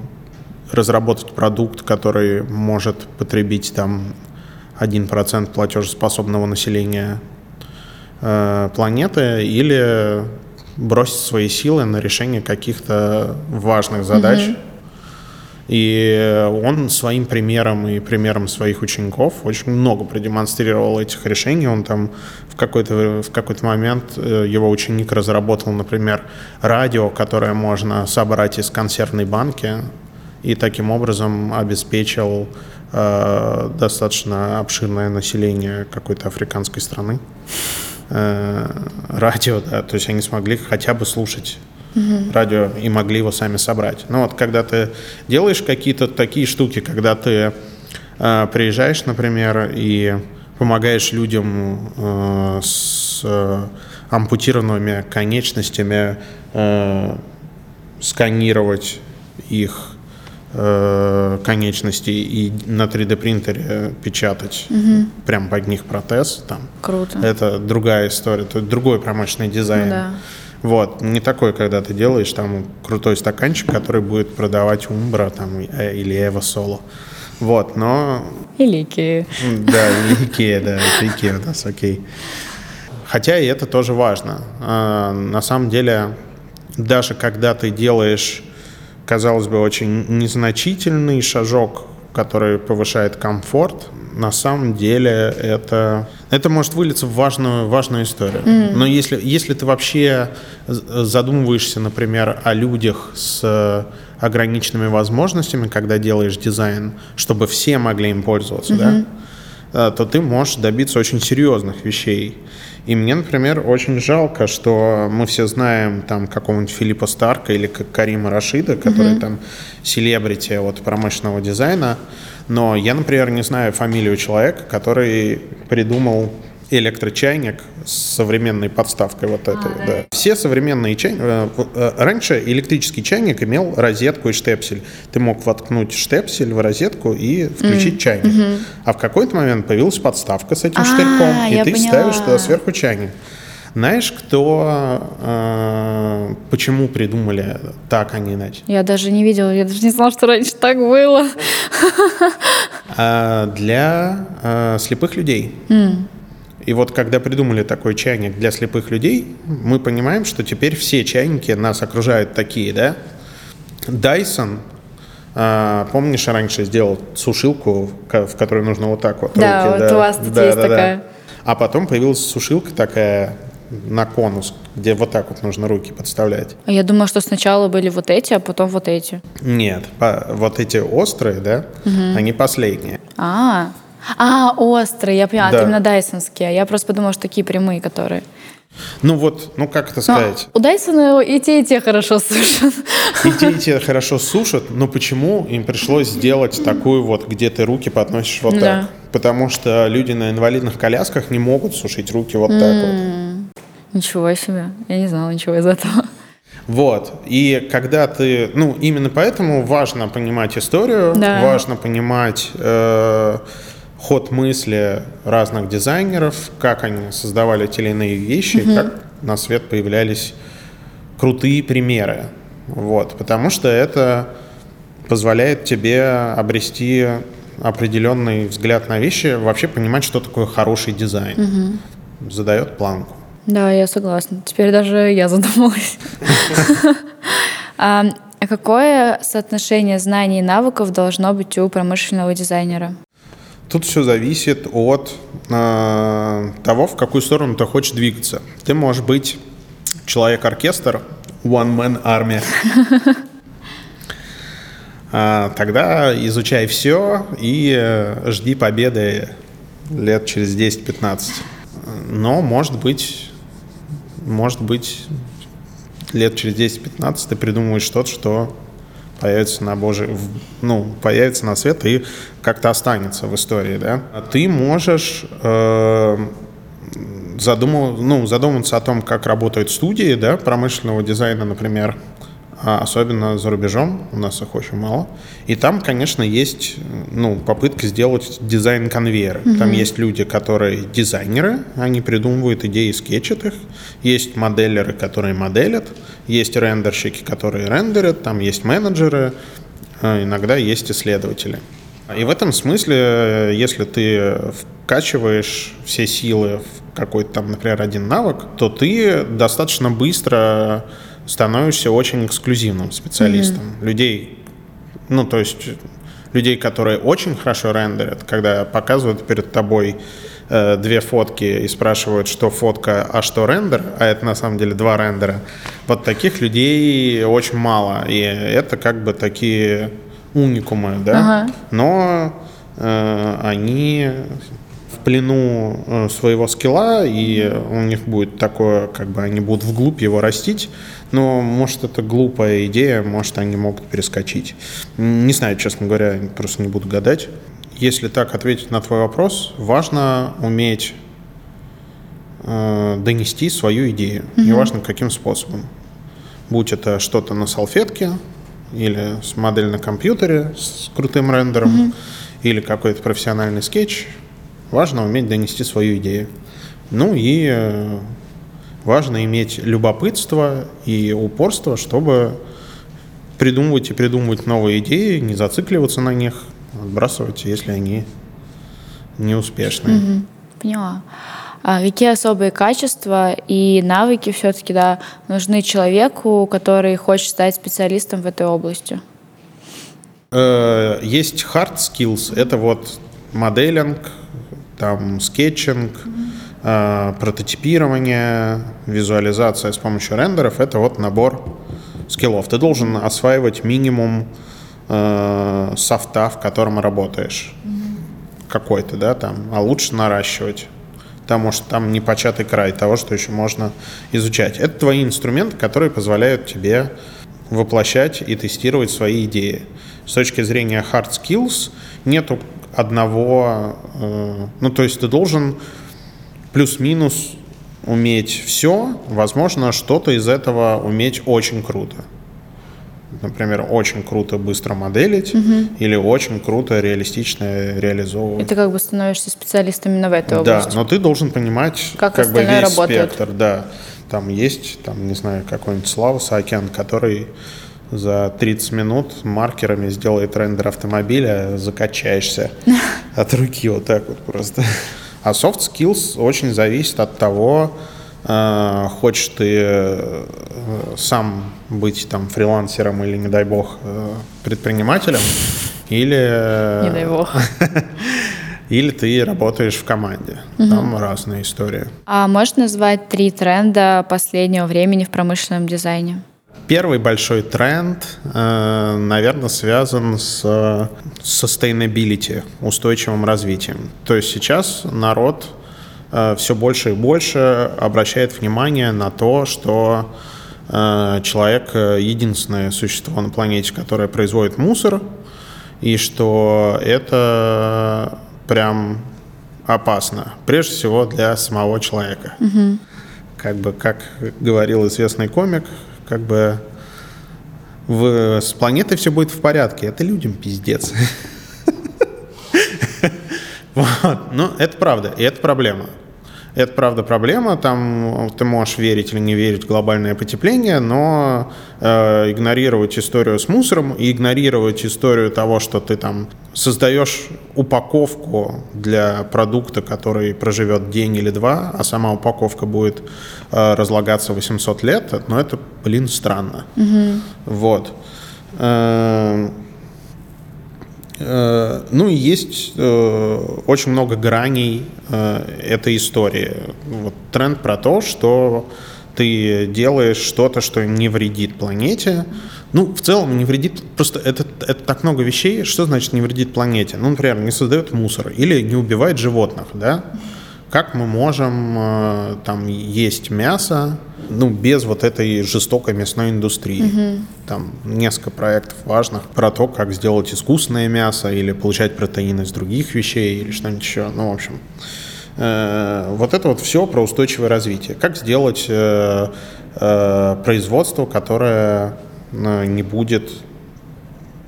разработать продукт, который может потребить там 1% платежеспособного населения планеты или бросить свои силы на решение каких-то важных задач. Mm-hmm и он своим примером и примером своих учеников очень много продемонстрировал этих решений. Он там в какой-то, в какой-то момент э, его ученик разработал, например, радио, которое можно собрать из консервной банки, и таким образом обеспечил э, достаточно обширное население какой-то африканской страны. Э, радио, да, то есть они смогли хотя бы слушать угу. радио и могли его сами собрать. Но вот когда ты делаешь какие-то такие штуки, когда ты э, приезжаешь, например, и помогаешь людям э, с э, ампутированными конечностями э, сканировать их конечности и на 3D принтере печатать угу. прям под них протез там. Круто. Это другая история, это другой промышленный дизайн. Да. Вот, не такой, когда ты делаешь там крутой стаканчик, который будет продавать Umbra там э, или Eva Solo. Вот, но... Или Икея. Да, или Икея, да, это Икея у нас, окей. Хотя и это тоже важно. А, на самом деле, даже когда ты делаешь, казалось бы, очень незначительный шажок, который повышает комфорт, на самом деле это, это может вылиться в важную, важную историю. Mm. Но если, если ты вообще задумываешься, например, о людях с ограниченными возможностями, когда делаешь дизайн, чтобы все могли им пользоваться, mm-hmm. да, то ты можешь добиться очень серьезных вещей. И мне, например, очень жалко, что мы все знаем там какого-нибудь Филиппа Старка или Карима Рашида, которые mm-hmm. там селебрити от промышленного дизайна, но я, например, не знаю фамилию человека, который придумал электрочайник с современной подставкой вот этой. А, да. да. Все современные чайники... э, э, Раньше электрический чайник имел розетку и штепсель. Ты мог воткнуть штепсель в розетку и включить чайник. А в какой-то момент появилась подставка с этим А, штырьком, и ты поняла. ставишь туда сверху чайник. Знаешь, кто... э, почему придумали так, а не иначе? Я даже не видела, я даже не знала, что раньше так было. А, для э, слепых людей. И вот когда придумали такой чайник для слепых людей, мы понимаем, что теперь все чайники нас окружают такие, да? Dyson, а, помнишь, раньше сделал сушилку, в которой нужно вот так вот Да, руки, вот у вас тут есть такая. А потом появилась сушилка такая на конус, где вот так вот нужно руки подставлять. А Я думала, что сначала были вот эти, а потом вот эти. Нет, по- вот эти острые, да, они последние. А, а, острые, я поняла, Да. это именно дайсонские. Я просто подумала, что такие прямые, которые. Ну вот, ну как это Но сказать? у Дайсона и те, и те хорошо сушат. И те, и те хорошо сушат, но почему им пришлось сделать такую вот, где ты руки подносишь вот Да. так? Потому что люди на инвалидных колясках не могут сушить руки вот так вот. Ничего себе, я не знала ничего из этого. Вот. И когда ты... Ну, именно поэтому важно понимать историю, Да. важно понимать э, ход мысли разных дизайнеров, как они создавали те или иные вещи, и как на свет появлялись крутые примеры. Вот. Потому что это позволяет тебе обрести определенный взгляд на вещи, вообще понимать, что такое хороший дизайн. Задает планку. Да, я согласна. Теперь даже я задумалась. А какое соотношение знаний и навыков должно быть у промышленного дизайнера? Тут все зависит от э, того, в какую сторону ты хочешь двигаться. Ты можешь быть человек-оркестр, one-man army. А, Тогда изучай все и э, жди победы лет через 10-15. Но, может быть, может быть, лет через 10-15 ты придумываешь что-то, что появится на Божий, ну, появится на свет и как-то останется в истории, да. А Ты можешь э, задумал, ну, задуматься о том, как работают студии, да, промышленного дизайна, например, а особенно за рубежом, у нас их очень мало. И там, конечно, есть ну, попытка сделать дизайн конвейера. Там есть люди, которые дизайнеры, они придумывают идеи, скетчат их. Есть моделеры, которые моделят. Есть рендерщики, которые рендерят. Там есть менеджеры. а Иногда есть исследователи. И в этом смысле, э, если ты вкачиваешь все силы в какой-то там, например, один навык, то ты достаточно быстро становишься очень эксклюзивным специалистом. Людей, ну, то есть людей, которые очень хорошо рендерят, когда показывают перед тобой э, две фотки и спрашивают, что фотка, а что рендер, а это на самом деле два рендера. Вот таких людей очень мало, и это как бы такие уникумы, да. Ага. Но э, они в плену э, своего скилла, и у них будет такое, как бы они будут вглубь его растить, но может это глупая идея, может они могут перескочить. Не знаю, честно говоря, просто не буду гадать. Если так ответить на твой вопрос, важно уметь э, донести свою идею, неважно каким способом. Будь это что-то на салфетке, или с модель на компьютере с крутым рендером, или какой-то профессиональный скетч, важно уметь донести свою идею. Ну и э, важно иметь любопытство и упорство, чтобы придумывать и придумывать новые идеи, не зацикливаться на них, отбрасывать, если они неуспешные. Поняла. А какие особые качества и навыки все-таки да, нужны человеку, который хочет стать специалистом в этой области? Э, Есть hard skills, это вот modeling, там sketching, э, прототипирование, визуализация с помощью рендеров. Это вот набор скиллов. Ты должен осваивать минимум э, софта, в котором работаешь. Какой-то, да, там, а лучше наращивать. Потому что там непочатый край того, что еще можно изучать. Это твои инструменты, которые позволяют тебе воплощать и тестировать свои идеи. С точки зрения hard skills нету одного... э, ну, то есть ты должен плюс-минус уметь все, возможно, что-то из этого уметь очень круто. Например, очень круто быстро моделить угу. или очень круто реалистично реализовывать. И ты как бы становишься специалистом именно в этой области. Да, но ты должен понимать как, как бы весь работает. спектр. Да. Там есть, там, не знаю, какой-нибудь Слава Сакен, который за 30 минут маркерами сделает рендер автомобиля, закачаешься от руки вот так вот просто. А soft skills очень зависит от того, хочешь ты э, сам быть там фрилансером или, не дай бог, э, предпринимателем, или... Не дай бог. Или ты работаешь в команде. Угу. Там разные истории. А можешь назвать три тренда последнего времени в промышленном дизайне? Первый большой тренд, э, наверное, связан с sustainability, устойчивым развитием. То есть сейчас народ э, все больше и больше обращает внимание на то, что э, человек единственное существо на планете, которое производит мусор, и что это прям опасно, прежде всего для самого человека. Угу. Как бы, как говорил известный комик, как бы в, с планетой все будет в порядке. Это людям пиздец. Вот. Но это правда, и это проблема. Это правда проблема, там ты можешь верить или не верить в глобальное потепление, но э, игнорировать историю с мусором и игнорировать историю того, что ты там создаешь упаковку для продукта, который проживет день или два, а сама упаковка будет э, разлагаться 800 лет, но это, блин, странно. Угу. Вот. Э, Э, ну и есть э, очень много граней э, этой истории. Вот тренд про то, что ты делаешь что-то, что не вредит планете. Ну, в целом не вредит, просто это, это так много вещей. Что значит не вредит планете? Ну, например, не создает мусор или не убивает животных, да? Как мы можем э, там есть мясо, ну, без вот этой жестокой мясной индустрии. Угу. Там несколько проектов важных про то, как сделать искусственное мясо или получать протеины из других вещей или что-нибудь еще. Ну, в общем, э, вот это вот все про устойчивое развитие. Как сделать э, производство, которое не будет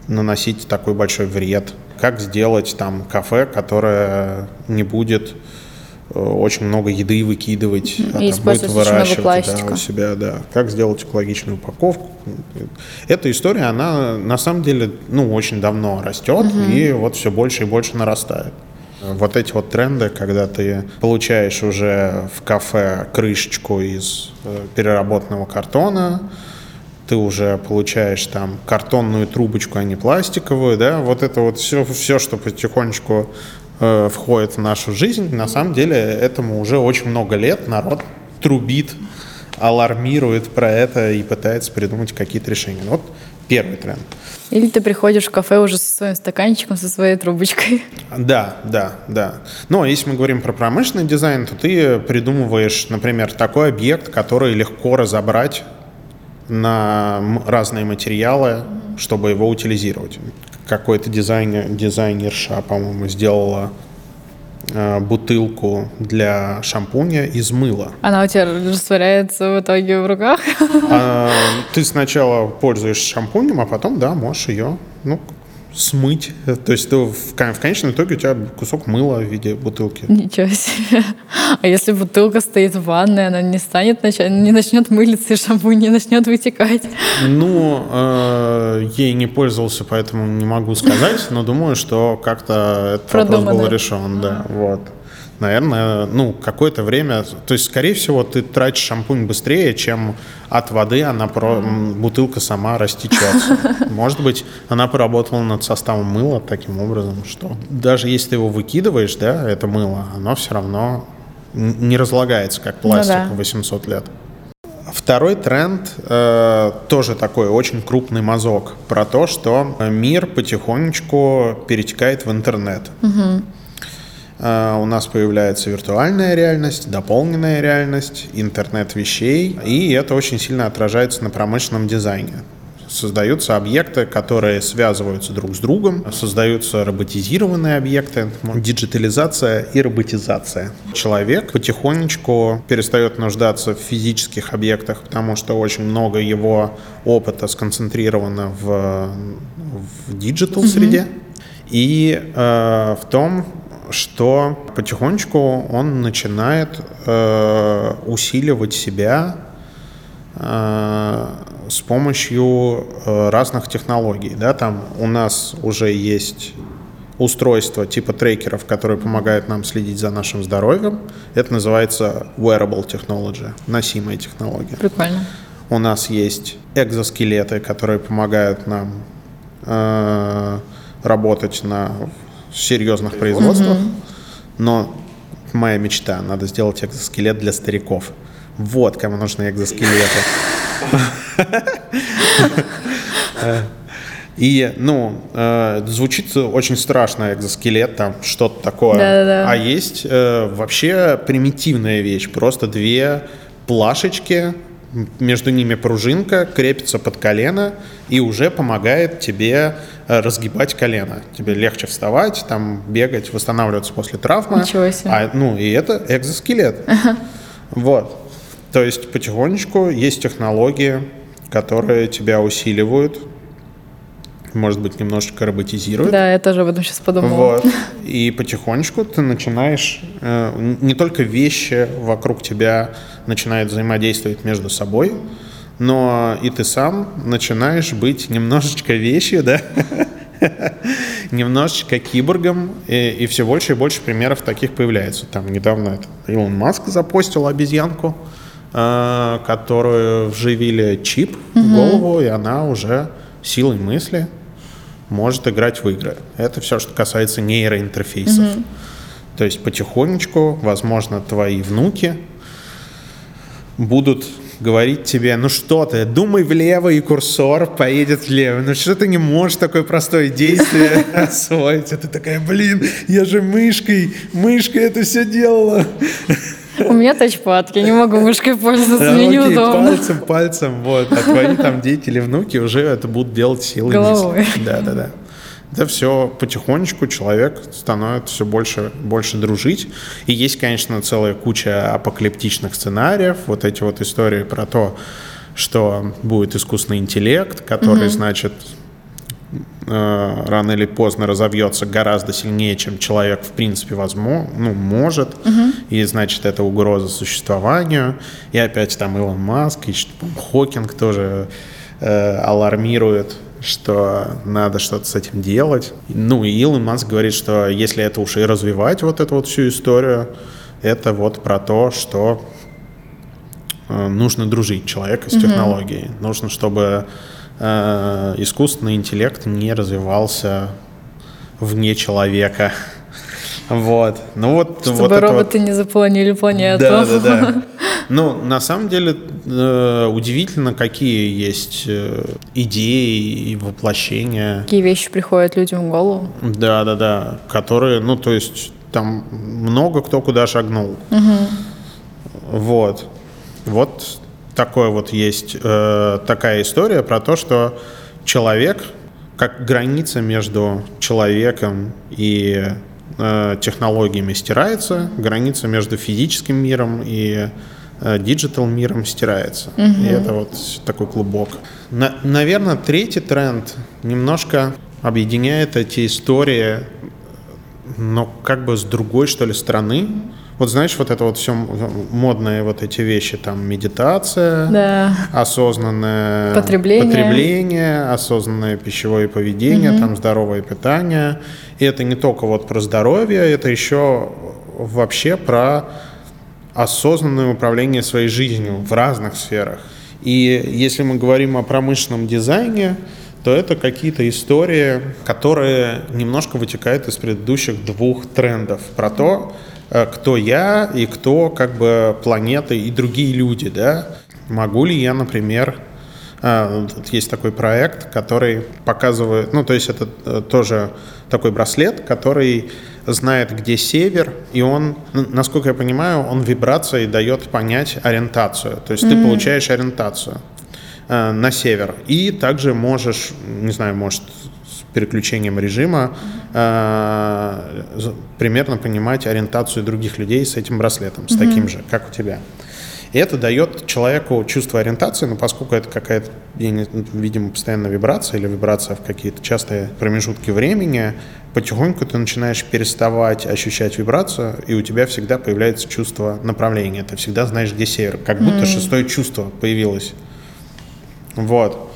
наносить такой большой вред. Как сделать там кафе, которое не будет Э, очень много еды выкидывать, а и там будет выращивать да, у себя, да. Как сделать экологичную упаковку. Эта история, она на самом деле, ну, очень давно растет угу. и вот все больше и больше нарастает. Вот эти вот тренды, когда ты получаешь уже в кафе крышечку из э, переработанного картона, ты уже получаешь там картонную трубочку, а не пластиковую, да, вот это вот все, все что потихонечку э, входит в нашу жизнь, на самом деле этому уже очень много лет народ трубит, алармирует про это и пытается придумать какие-то решения. Вот первый тренд. Или ты приходишь в кафе уже со своим стаканчиком, со своей трубочкой. Да, да, да. Но если мы говорим про промышленный дизайн, то ты придумываешь, например, такой объект, который легко разобрать на разные материалы, чтобы его утилизировать какой-то дизайнер, дизайнерша, по-моему, сделала э, бутылку для шампуня из мыла. Она у тебя растворяется в итоге в руках? А, ты сначала пользуешься шампунем, а потом, да, можешь ее, ну, смыть. То есть ты в, в конечном итоге у тебя кусок мыла в виде бутылки. Ничего себе. А если бутылка стоит в ванной, она не станет, не начнет мылиться, и шампунь не начнет вытекать? Ну, э, ей не пользовался, поэтому не могу сказать, но думаю, что как-то этот Продумано. вопрос был решен, да, вот наверное, ну, какое-то время, то есть, скорее всего, ты тратишь шампунь быстрее, чем от воды она про, бутылка сама растечется. Может быть, она поработала над составом мыла таким образом, что даже если ты его выкидываешь, да, это мыло, оно все равно не разлагается, как ну пластик ну, да. 800 лет. Второй тренд э, тоже такой очень крупный мазок про то, что мир потихонечку перетекает в интернет. Угу. А, у нас появляется виртуальная реальность, дополненная реальность, интернет вещей, и это очень сильно отражается на промышленном дизайне. Создаются объекты, которые связываются друг с другом, создаются роботизированные объекты, диджитализация и роботизация. Человек потихонечку перестает нуждаться в физических объектах, потому что очень много его опыта сконцентрировано в, в digital среде. Mm-hmm. И э, в том, что потихонечку он начинает э, усиливать себя э, с помощью э, разных технологий. Да, там у нас уже есть устройства типа трекеров, которые помогают нам следить за нашим здоровьем. Это называется wearable technology, носимая технология. Прикольно. У нас есть экзоскелеты, которые помогают нам э, работать на серьезных производствах. Угу. Но моя мечта, надо сделать экзоскелет для стариков. Вот кому нужны экзоскелеты. И, ну, э, звучит очень страшно экзоскелет, там что-то такое. Да-да-да. А есть э, вообще примитивная вещь. Просто две плашечки, между ними пружинка, крепится под колено и уже помогает тебе э, разгибать колено. Тебе легче вставать, там бегать, восстанавливаться после травмы. Ничего себе. А, ну, и это экзоскелет. Вот. То есть потихонечку есть технологии, которые тебя усиливают, может быть, немножечко роботизируют. Да, я тоже об этом сейчас подумала. Вот. И потихонечку ты начинаешь, э, не только вещи вокруг тебя начинают взаимодействовать между собой, но и ты сам начинаешь быть немножечко вещью, да, немножечко киборгом, и, и все больше и больше примеров таких появляется. Там недавно это, Илон Маск запостил обезьянку, Э, которую вживили чип угу. в голову, и она уже силой мысли может играть в игры. Это все, что касается нейроинтерфейсов. Угу. То есть потихонечку, возможно, твои внуки будут говорить тебе, ну что ты, думай влево, и курсор поедет влево. Ну что ты не можешь такое простое действие освоить? А ты такая, блин, я же мышкой, мышкой это все делала. У меня тачпад, я не могу мышкой пользоваться, мне неудобно. Пальцем, пальцем, вот. А твои там дети или внуки уже это будут делать силой. Головой. Да, да, да. Это все потихонечку человек становится все больше, больше дружить. И есть, конечно, целая куча апокалиптичных сценариев. Вот эти вот истории про то, что будет искусственный интеллект, который, mm значит, рано или поздно разовьется гораздо сильнее, чем человек в принципе возможно, ну, может, угу. и значит это угроза существованию. И опять там Илон Маск, и Хокинг тоже э, алармирует, что надо что-то с этим делать. Ну и Илон Маск говорит, что если это уж и развивать вот эту вот всю историю, это вот про то, что э, нужно дружить человека с угу. технологией. Нужно, чтобы э, искусственный интеллект не развивался вне человека. Вот. Ну вот, Чтобы вот роботы вот... не заполонили планету. Да, да, да. Ну, на самом деле, э, удивительно, какие есть э, идеи и воплощения. Какие вещи приходят людям в голову. Да, да, да. Которые, ну, то есть, там много кто куда шагнул. Угу. Вот. Вот такое вот есть э, такая история про то, что человек, как граница между человеком и э, технологиями стирается, граница между физическим миром и digital миром стирается. Угу. И это вот такой клубок. На, наверное, третий тренд немножко объединяет эти истории, но как бы с другой, что ли, стороны. Вот знаешь, вот это вот все модные вот эти вещи, там медитация, да. осознанное потребление. потребление, осознанное пищевое поведение, угу. там здоровое питание. И это не только вот про здоровье, это еще вообще про осознанное управление своей жизнью в разных сферах. И если мы говорим о промышленном дизайне, то это какие-то истории, которые немножко вытекают из предыдущих двух трендов про то, кто я и кто как бы планета и другие люди, да. Могу ли я, например, э, есть такой проект, который показывает, ну, то есть это э, тоже такой браслет, который знает, где север, и он, ну, насколько я понимаю, он вибрацией дает понять ориентацию. То есть mm-hmm. ты получаешь ориентацию. э, на север. И также можешь, не знаю, может, переключением режима э, примерно понимать ориентацию других людей с этим браслетом, с таким же, как у тебя. И это дает человеку чувство ориентации, но поскольку это какая-то, видимо, постоянная вибрация или вибрация в какие-то частые промежутки времени, потихоньку ты начинаешь переставать ощущать вибрацию, и у тебя всегда появляется чувство направления. Ты всегда знаешь, где север. Как будто mm. шестое чувство появилось. Вот.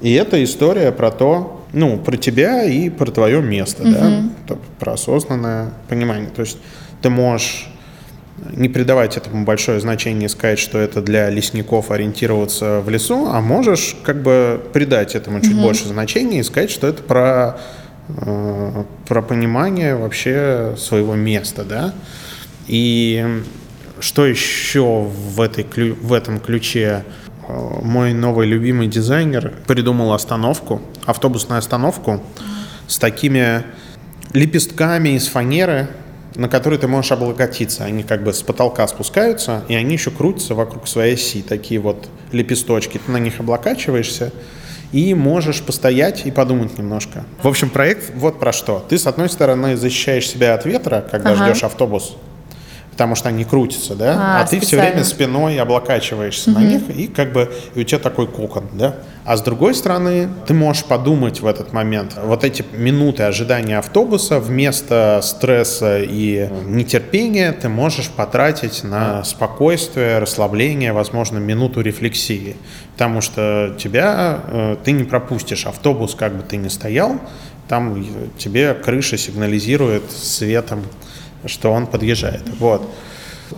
И это история про то, ну, про тебя и про твое место, mm-hmm. да, про осознанное понимание. То есть ты можешь не придавать этому большое значение и сказать, что это для лесников ориентироваться в лесу, а можешь как бы придать этому чуть mm-hmm. больше значения и сказать, что это про, э, про понимание вообще своего места, да. И что еще в, этой, в этом ключе мой новый любимый дизайнер придумал остановку, автобусную остановку с такими лепестками из фанеры, на которые ты можешь облокотиться. Они как бы с потолка спускаются, и они еще крутятся вокруг своей оси. Такие вот лепесточки. Ты на них облокачиваешься, и можешь постоять и подумать немножко. В общем, проект вот про что. Ты, с одной стороны, защищаешь себя от ветра, когда ага. ждешь автобус, потому что они крутятся, да, а, а ты все время спиной облокачиваешься угу. на них, и как бы и у тебя такой кокон, да. А с другой стороны, ты можешь подумать в этот момент, вот эти минуты ожидания автобуса вместо стресса и нетерпения ты можешь потратить на спокойствие, расслабление, возможно, минуту рефлексии, потому что тебя, э, ты не пропустишь автобус, как бы ты ни стоял, там тебе крыша сигнализирует светом что он подъезжает. Вот.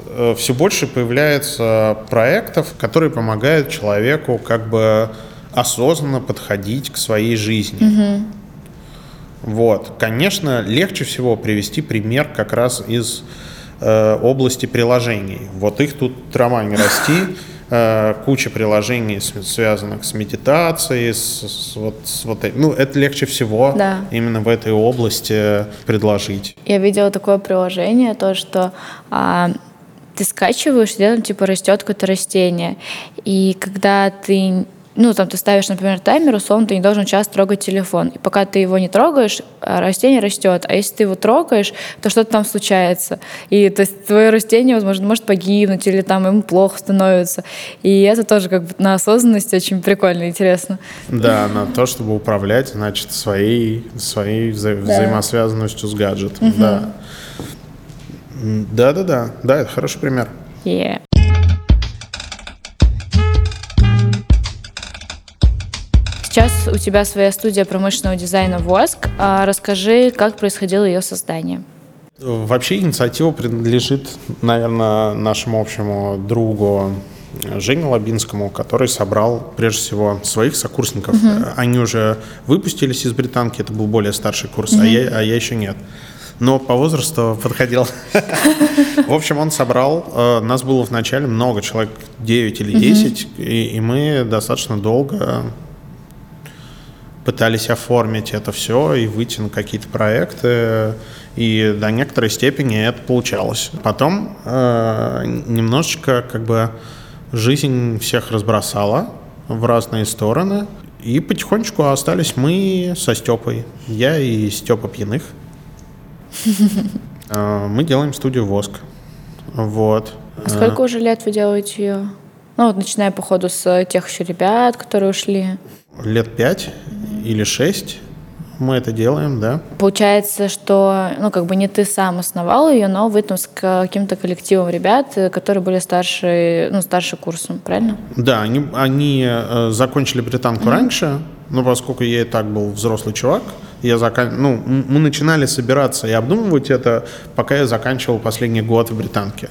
Э, Все больше появляется проектов, которые помогают человеку как бы осознанно подходить к своей жизни. Угу. Вот. Конечно, легче всего привести пример как раз из э, области приложений. Вот их тут трава не расти. Э, куча приложений, связанных с медитацией, с, с, вот, с вот ну это легче всего да. именно в этой области предложить. Я видела такое приложение, то что а, ты скачиваешь, где там типа растет какое-то растение, и когда ты ну, там ты ставишь, например, таймер, условно, ты не должен час трогать телефон. И пока ты его не трогаешь, а, растение растет. А если ты его трогаешь, то что-то там случается. И то есть твое растение, возможно, может погибнуть, или там ему плохо становится. И это тоже как бы на осознанности очень прикольно и интересно. Да, на то, чтобы управлять, значит, своей, своей вза- да. взаимосвязанностью с гаджетом. Угу. Да. Да-да-да, да, это хороший пример. Yeah. У тебя своя студия промышленного дизайна «Воск». А расскажи, как происходило ее создание. Вообще инициатива принадлежит, наверное, нашему общему другу Жене Лабинскому, который собрал, прежде всего, своих сокурсников. Угу. Они уже выпустились из британки, это был более старший курс, угу. а, я, а я еще нет. Но по возрасту подходил. В общем, он собрал, э, нас было вначале много, человек 9 или 10, и мы достаточно долго пытались оформить это все и выйти на какие-то проекты, и до некоторой степени это получалось. Потом э, немножечко как бы жизнь всех разбросала в разные стороны, и потихонечку остались мы со Степой. Я и Степа Пьяных. Э, мы делаем студию «Воск». Вот. А сколько уже лет вы делаете ее? Ну, вот начиная, походу, с тех еще ребят, которые ушли. Лет пять или шесть мы это делаем, да. Получается, что, ну, как бы не ты сам основал ее, но вы там с каким-то коллективом ребят, которые были старше, ну, старше курсом, правильно? Да, они, они э, закончили британку mm-hmm. раньше, но поскольку я и так был взрослый чувак, я закан... ну, мы начинали собираться и обдумывать это, пока я заканчивал последний год в британке.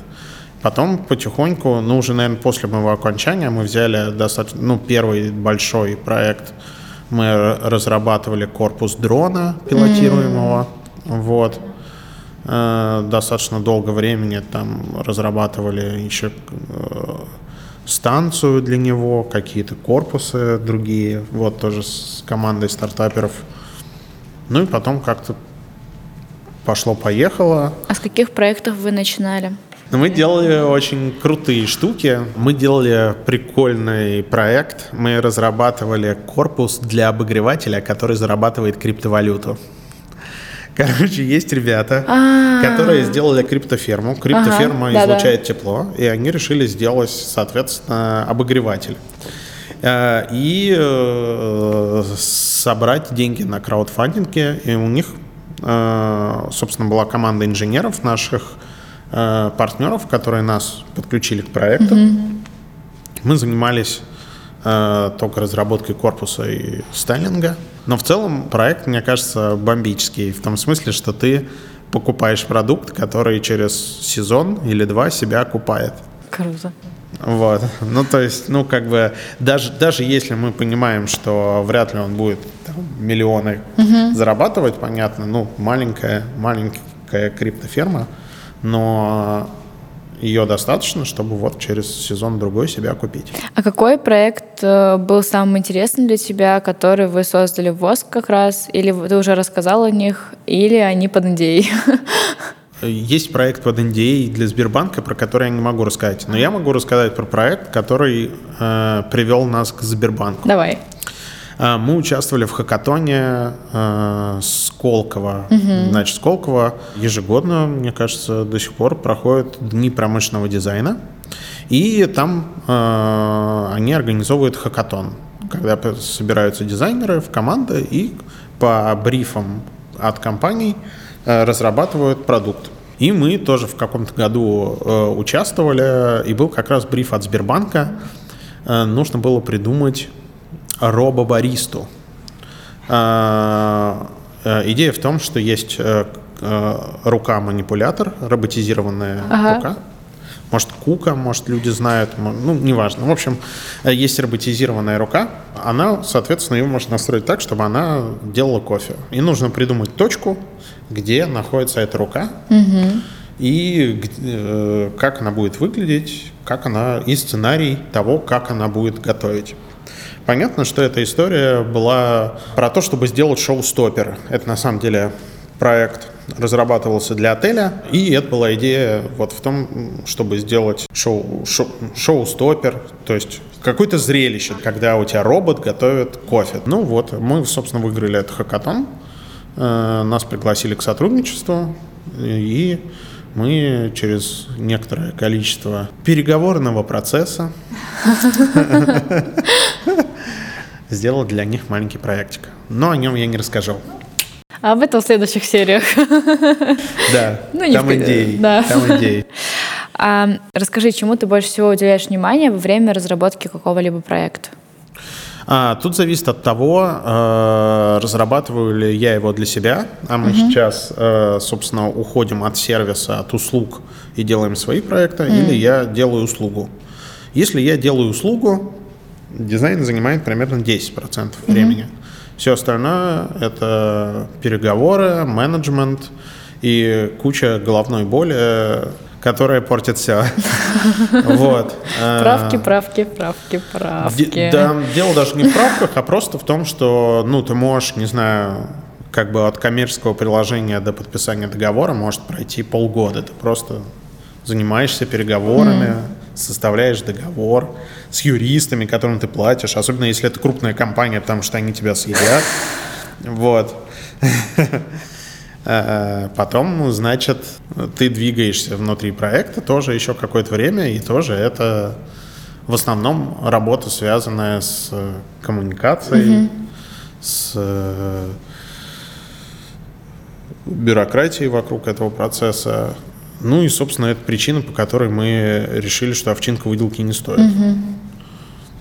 Потом потихоньку, ну, уже, наверное, после моего окончания мы взяли достаточно, ну, первый большой проект – мы разрабатывали корпус дрона пилотируемого. Mm. Вот. Э, достаточно долго времени там разрабатывали еще э, станцию для него, какие-то корпусы другие, вот тоже с командой стартаперов. Ну и потом как-то пошло-поехало. А с каких проектов вы начинали? Но мы делали очень крутые штуки. Мы делали прикольный проект. Мы разрабатывали корпус для обогревателя, который зарабатывает криптовалюту. Короче, есть ребята, А-а-а. которые сделали криптоферму. Криптоферма ага, излучает да-да. тепло, и они решили сделать, соответственно, обогреватель. Э, и э, собрать деньги на краудфандинге. И у них, э, собственно, была команда инженеров наших партнеров, которые нас подключили к проекту. Mm-hmm. Мы занимались только разработкой корпуса и стайлинга. Но в целом проект, мне кажется, бомбический. В том смысле, что ты покупаешь продукт, который через сезон или два себя окупает. Круто. Вот. Ну, то есть, ну, как бы, даже, даже если мы понимаем, что вряд ли он будет там, миллионы угу. зарабатывать, понятно, ну, маленькая, маленькая криптоферма, но ее достаточно, чтобы вот через сезон другой себя купить. А какой проект э, был самым интересным для тебя, который вы создали в ВОСК как раз? Или ты уже рассказал о них, или они под идеей? Есть проект под NDA для Сбербанка, про который я не могу рассказать. Но я могу рассказать про проект, который э, привел нас к Сбербанку. Давай. Э, мы участвовали в хакатоне э, Сколково. Угу. Значит, Сколково ежегодно, мне кажется, до сих пор проходят дни промышленного дизайна. И там э, они организовывают хакатон, когда собираются дизайнеры в команды и по брифам от компаний Э, разрабатывают продукт. И мы тоже в каком-то году э, участвовали, и был как раз бриф от Сбербанка. Э, нужно было придумать робобаристу. Э, э, идея в том, что есть э, э, рука-манипулятор, роботизированная ага. рука. Может, кука, может, люди знают, ну, неважно. В общем, есть роботизированная рука, она, соответственно, ее можно настроить так, чтобы она делала кофе. И нужно придумать точку, где находится эта рука, угу. и э, как она будет выглядеть, как она, и сценарий того, как она будет готовить. Понятно, что эта история была про то, чтобы сделать шоу-стопер. Это на самом деле проект разрабатывался для отеля, и это была идея вот в том, чтобы сделать шоу, шоу, шоу-стопер, то есть какое-то зрелище, когда у тебя робот готовит кофе. Ну вот, мы, собственно, выиграли этот хакатон, Э, нас пригласили к сотрудничеству, и мы через некоторое количество переговорного процесса сделали для них маленький проектик. Но о нем я не расскажу. А об этом в следующих сериях. Да, ну, там идеи. Да. Там идеи. А, расскажи, чему ты больше всего уделяешь внимание во время разработки какого-либо проекта? А, тут зависит от того, э, разрабатываю ли я его для себя, а мы угу. сейчас, э, собственно, уходим от сервиса, от услуг и делаем свои проекты, угу. или я делаю услугу. Если я делаю услугу, дизайн занимает примерно 10% времени. Угу. Все остальное — это переговоры, менеджмент и куча головной боли, которая портит все. Вот. Правки, правки, правки, правки. Да, дело даже не в правках, а просто в том, что, ну, ты можешь, не знаю, как бы от коммерческого приложения до подписания договора может пройти полгода. Ты просто занимаешься переговорами, составляешь договор с юристами, которым ты платишь, особенно если это крупная компания, потому что они тебя съедят. Вот. Э, потом, значит, ты двигаешься внутри проекта тоже еще какое-то время, и тоже это в основном работа, связанная с коммуникацией, угу. с э, бюрократией вокруг этого процесса. Ну и, собственно, это причина, по которой мы решили, что овчинка выделки не стоит. Угу.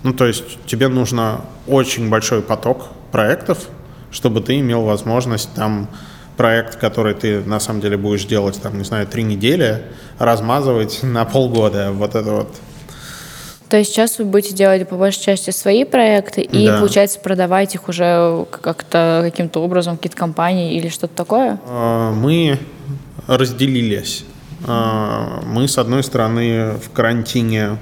Ну, то есть тебе нужно очень большой поток проектов, чтобы ты имел возможность там проект, который ты на самом деле будешь делать, там, не знаю, три недели, размазывать на полгода. Вот это вот. То есть сейчас вы будете делать по большей части свои проекты и, да. получается, продавать их уже как-то каким-то образом какие-то компании или что-то такое? А, мы разделились. А, мы, с одной стороны, в карантине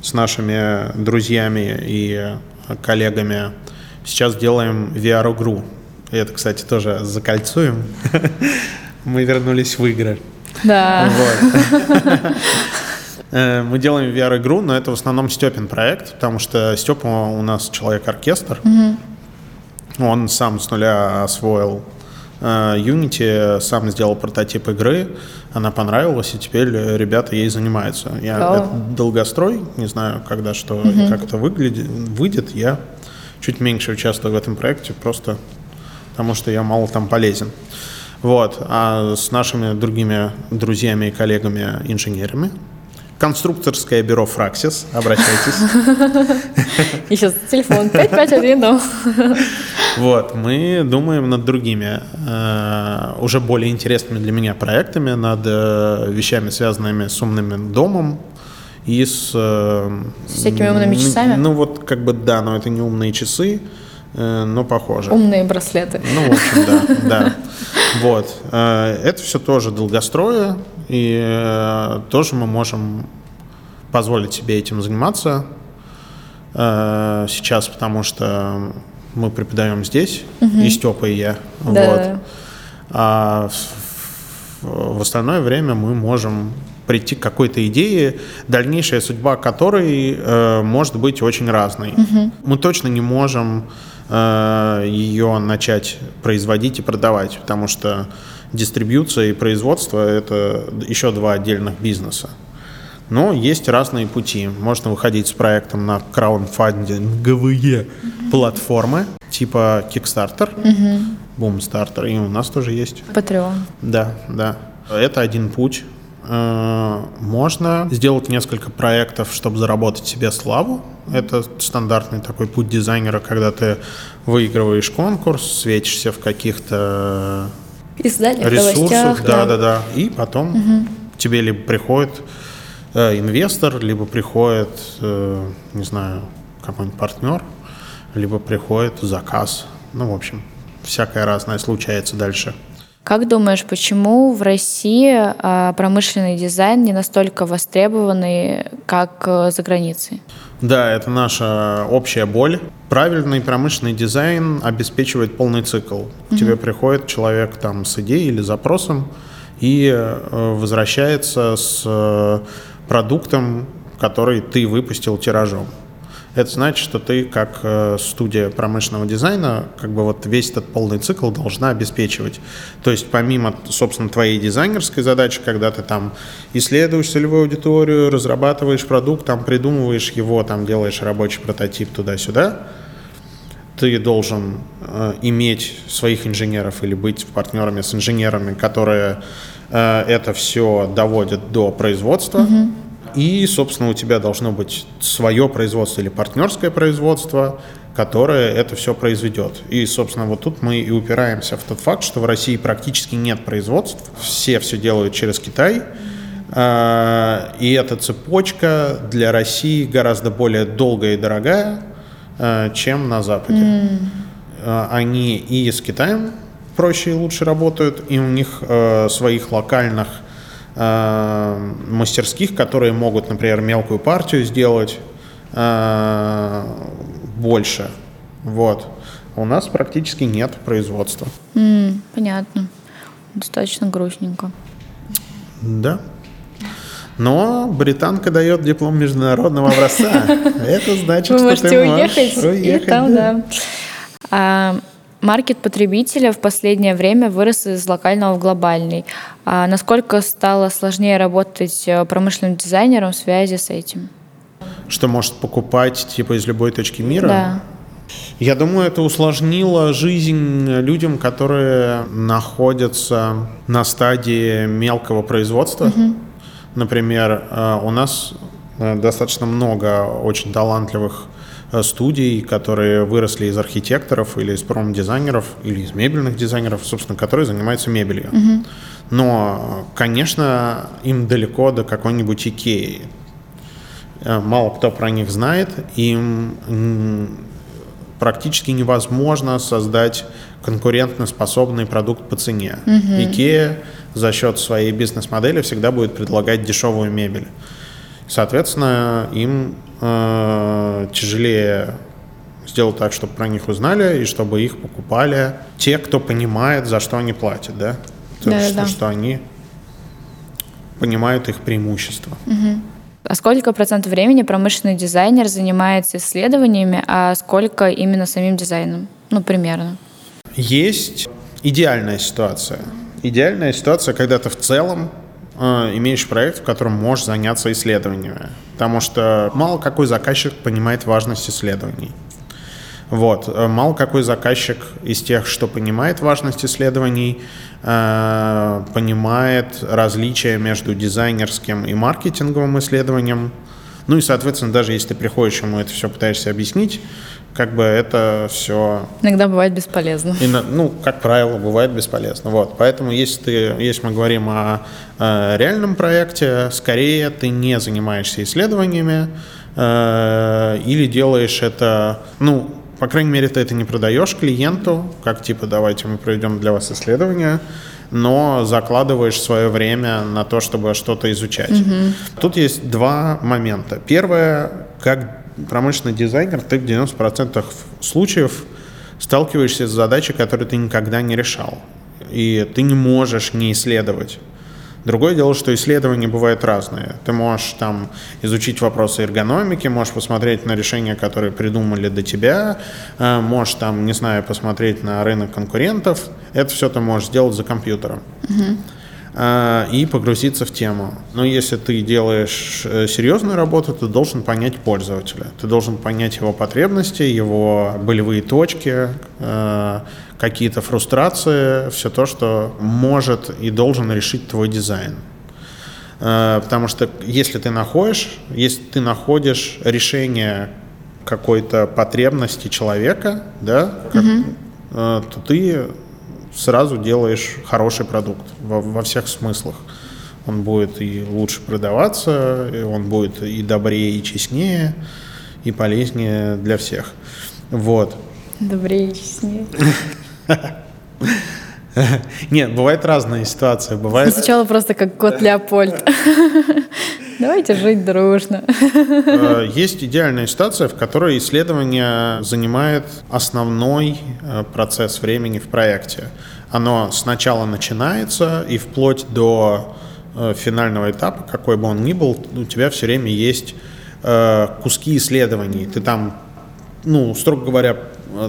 с нашими друзьями и коллегами сейчас делаем VR-игру. И это, кстати, тоже закольцуем. Мы вернулись в игры. Да. Э, мы делаем VR-игру, но это в основном Степин проект, потому что Степа у нас человек-оркестр. Он сам с нуля освоил э, Unity, сам сделал прототип игры, она понравилась, и теперь ребята ей занимаются. Я это долгострой, не знаю, когда что и как это выглядит, выйдет. Я чуть меньше участвую в этом проекте, просто потому что я мало там полезен. Вот. А с нашими другими друзьями и коллегами-инженерами конструкторское бюро «Фраксис». Обращайтесь. И сейчас телефон 5510. Вот, мы думаем над другими, э, уже более интересными для меня проектами, над э, вещами, связанными с умным домом, и с... Э, с всякими умными часами? Ну вот, как бы, да, но это не умные часы, но похоже. Умные браслеты. Ну, в общем, да, да. Вот. Это все тоже долгостроя, и тоже мы можем позволить себе этим заниматься сейчас, потому что мы преподаем здесь, угу. и Степа, и я. Да. Вот. А в, остальное время мы можем прийти к какой-то идее, дальнейшая судьба которой э, может быть очень разной. Угу. Мы точно не можем э, ее начать производить и продавать, потому что дистрибьюция и производство – это еще два отдельных бизнеса. Но есть разные пути. Можно выходить с проектом на краудфандинговые mm-hmm. платформы, типа Kickstarter, mm-hmm. Boomstarter, и у нас тоже есть. Patreon. Да, да. Это один путь. Э, можно сделать несколько проектов, чтобы заработать себе славу. Это стандартный такой путь дизайнера, когда ты выигрываешь конкурс, светишься в каких-то Изданиях, ресурсах, да, да, да, да, и потом угу. тебе либо приходит э, инвестор, либо приходит, э, не знаю, какой-нибудь партнер, либо приходит заказ. Ну, в общем, всякое разное случается дальше. Как думаешь, почему в России а, промышленный дизайн не настолько востребованный, как э, за границей? Да, это наша общая боль. Правильный промышленный дизайн обеспечивает полный цикл. К тебе приходит человек там с идеей или запросом и э, возвращается с э, продуктом, который ты выпустил тиражом. Это значит, что ты как э, студия промышленного дизайна как бы вот весь этот полный цикл должна обеспечивать. То есть помимо, собственно, твоей дизайнерской задачи, когда ты там исследуешь целевую аудиторию, разрабатываешь продукт, там придумываешь его, там делаешь рабочий прототип туда-сюда, ты должен э, иметь своих инженеров или быть партнерами с инженерами, которые э, это все доводят до производства. Угу и, собственно, у тебя должно быть свое производство или партнерское производство, которое это все произведет. И, собственно, вот тут мы и упираемся в тот факт, что в России практически нет производств, все все делают через Китай, а, и эта цепочка для России гораздо более долгая и дорогая, а, чем на Западе. Mm. Они и с Китаем проще и лучше работают, и у них своих локальных э, мастерских, которые могут, например, мелкую партию сделать э, больше. Вот. У нас практически нет производства. Mm, понятно. Достаточно грустненько. Да. Но британка дает диплом международного образца. Это значит, что ты можешь уехать. И там, да. Маркет потребителя в последнее время вырос из локального в глобальный. А насколько стало сложнее работать э, промышленным дизайнером в связи с этим? Что может покупать типа из любой точки мира? Да. Я думаю, это усложнило жизнь людям, которые находятся на стадии мелкого производства. Угу. Например, э, у нас э, достаточно много очень талантливых студий, которые выросли из архитекторов или из промдизайнеров или из мебельных дизайнеров, собственно, которые занимаются мебелью. Угу. Но, конечно, им далеко до какой-нибудь Икеи. Э, мало кто про них знает, им практически невозможно создать конкурентоспособный продукт по цене. Угу. Икея за счет своей бизнес-модели всегда будет предлагать дешевую мебель. Соответственно, им э, тяжелее сделать так, чтобы про них узнали и чтобы их покупали те, кто понимает, за что они платят, да? То, да, что, да. что они понимают их преимущества. Угу. А сколько процентов времени промышленный дизайнер занимается исследованиями, а сколько именно самим дизайном? Ну, примерно. Есть идеальная ситуация. Идеальная ситуация, когда ты в целом имеешь проект, в котором можешь заняться исследованиями. Потому что мало какой заказчик понимает важность исследований. Вот. Э, мало какой заказчик из тех, что понимает важность исследований, э, понимает различия между дизайнерским и маркетинговым исследованием. Ну и, соответственно, даже если ты приходишь ему это все пытаешься объяснить, как бы это все... Иногда бывает бесполезно. И, ну, как правило, бывает бесполезно. Вот. Поэтому если, ты, если мы говорим о, о реальном проекте, скорее ты не занимаешься исследованиями э, или делаешь это, ну, по крайней мере, ты это не продаешь клиенту, как типа давайте мы проведем для вас исследование, но закладываешь свое время на то, чтобы что-то изучать. Угу. Тут есть два момента. Первое, как промышленный дизайнер, ты в 90% случаев сталкиваешься с задачей, которую ты никогда не решал. И ты не можешь не исследовать. Другое дело, что исследования бывают разные. Ты можешь там изучить вопросы эргономики, можешь посмотреть на решения, которые придумали до тебя, э, можешь там, не знаю, посмотреть на рынок конкурентов. Это все ты можешь сделать за компьютером. Угу. И погрузиться в тему. Но если ты делаешь э, серьезную работу, ты должен понять пользователя. Ты должен понять его потребности, его болевые точки, какие-то фрустрации, все то, что может и должен решить твой дизайн. Э, потому что если ты находишь, если ты находишь решение какой-то потребности человека, да, как, угу. то ты сразу делаешь хороший продукт во, во всех смыслах. Он будет и лучше продаваться, и он будет и добрее, и честнее, и полезнее для всех. Вот. Добрее и честнее. Нет, бывает разные ситуации. Бывает... Сначала просто как кот Леопольд. Давайте жить дружно. Э, есть идеальная ситуация, в которой исследование занимает основной э, процесс времени в проекте. Оно сначала начинается и вплоть до э, финального этапа, какой бы он ни был, у тебя все время есть куски исследований. Ты там, ну, строго говоря,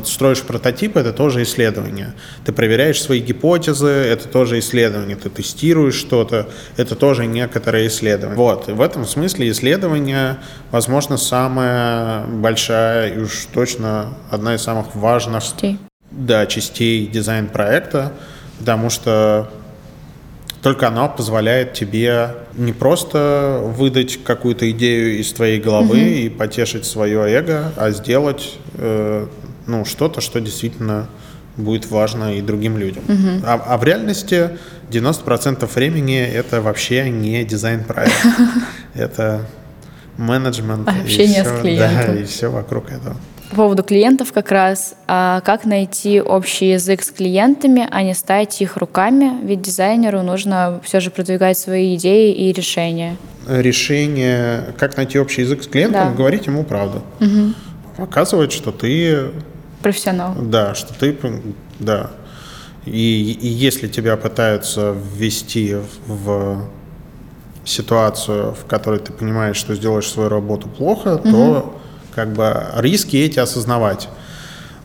строишь прототип, это тоже исследование. Ты проверяешь свои гипотезы, это тоже исследование. Ты тестируешь что-то, это тоже некоторое исследование. Вот, и в этом смысле исследование, возможно, самая большая и уж точно одна из самых важных частей. Да, частей дизайн-проекта, потому что только оно позволяет тебе не просто выдать какую-то идею из твоей головы угу. и потешить свое эго, а сделать э, ну, что-то, что действительно будет важно и другим людям. Угу. А, а в реальности 90% времени это вообще не дизайн-проект. Это менеджмент. Общение с клиентом. Да, и все вокруг этого. По поводу клиентов как раз, а как найти общий язык с клиентами, а не ставить их руками, ведь дизайнеру нужно все же продвигать свои идеи и решения. Решение, как найти общий язык с клиентом, да. говорить ему правду. Угу. Показывать, что ты профессионал. Да, что ты, да. И, и если тебя пытаются ввести в ситуацию, в которой ты понимаешь, что сделаешь свою работу плохо, угу. то как бы риски эти осознавать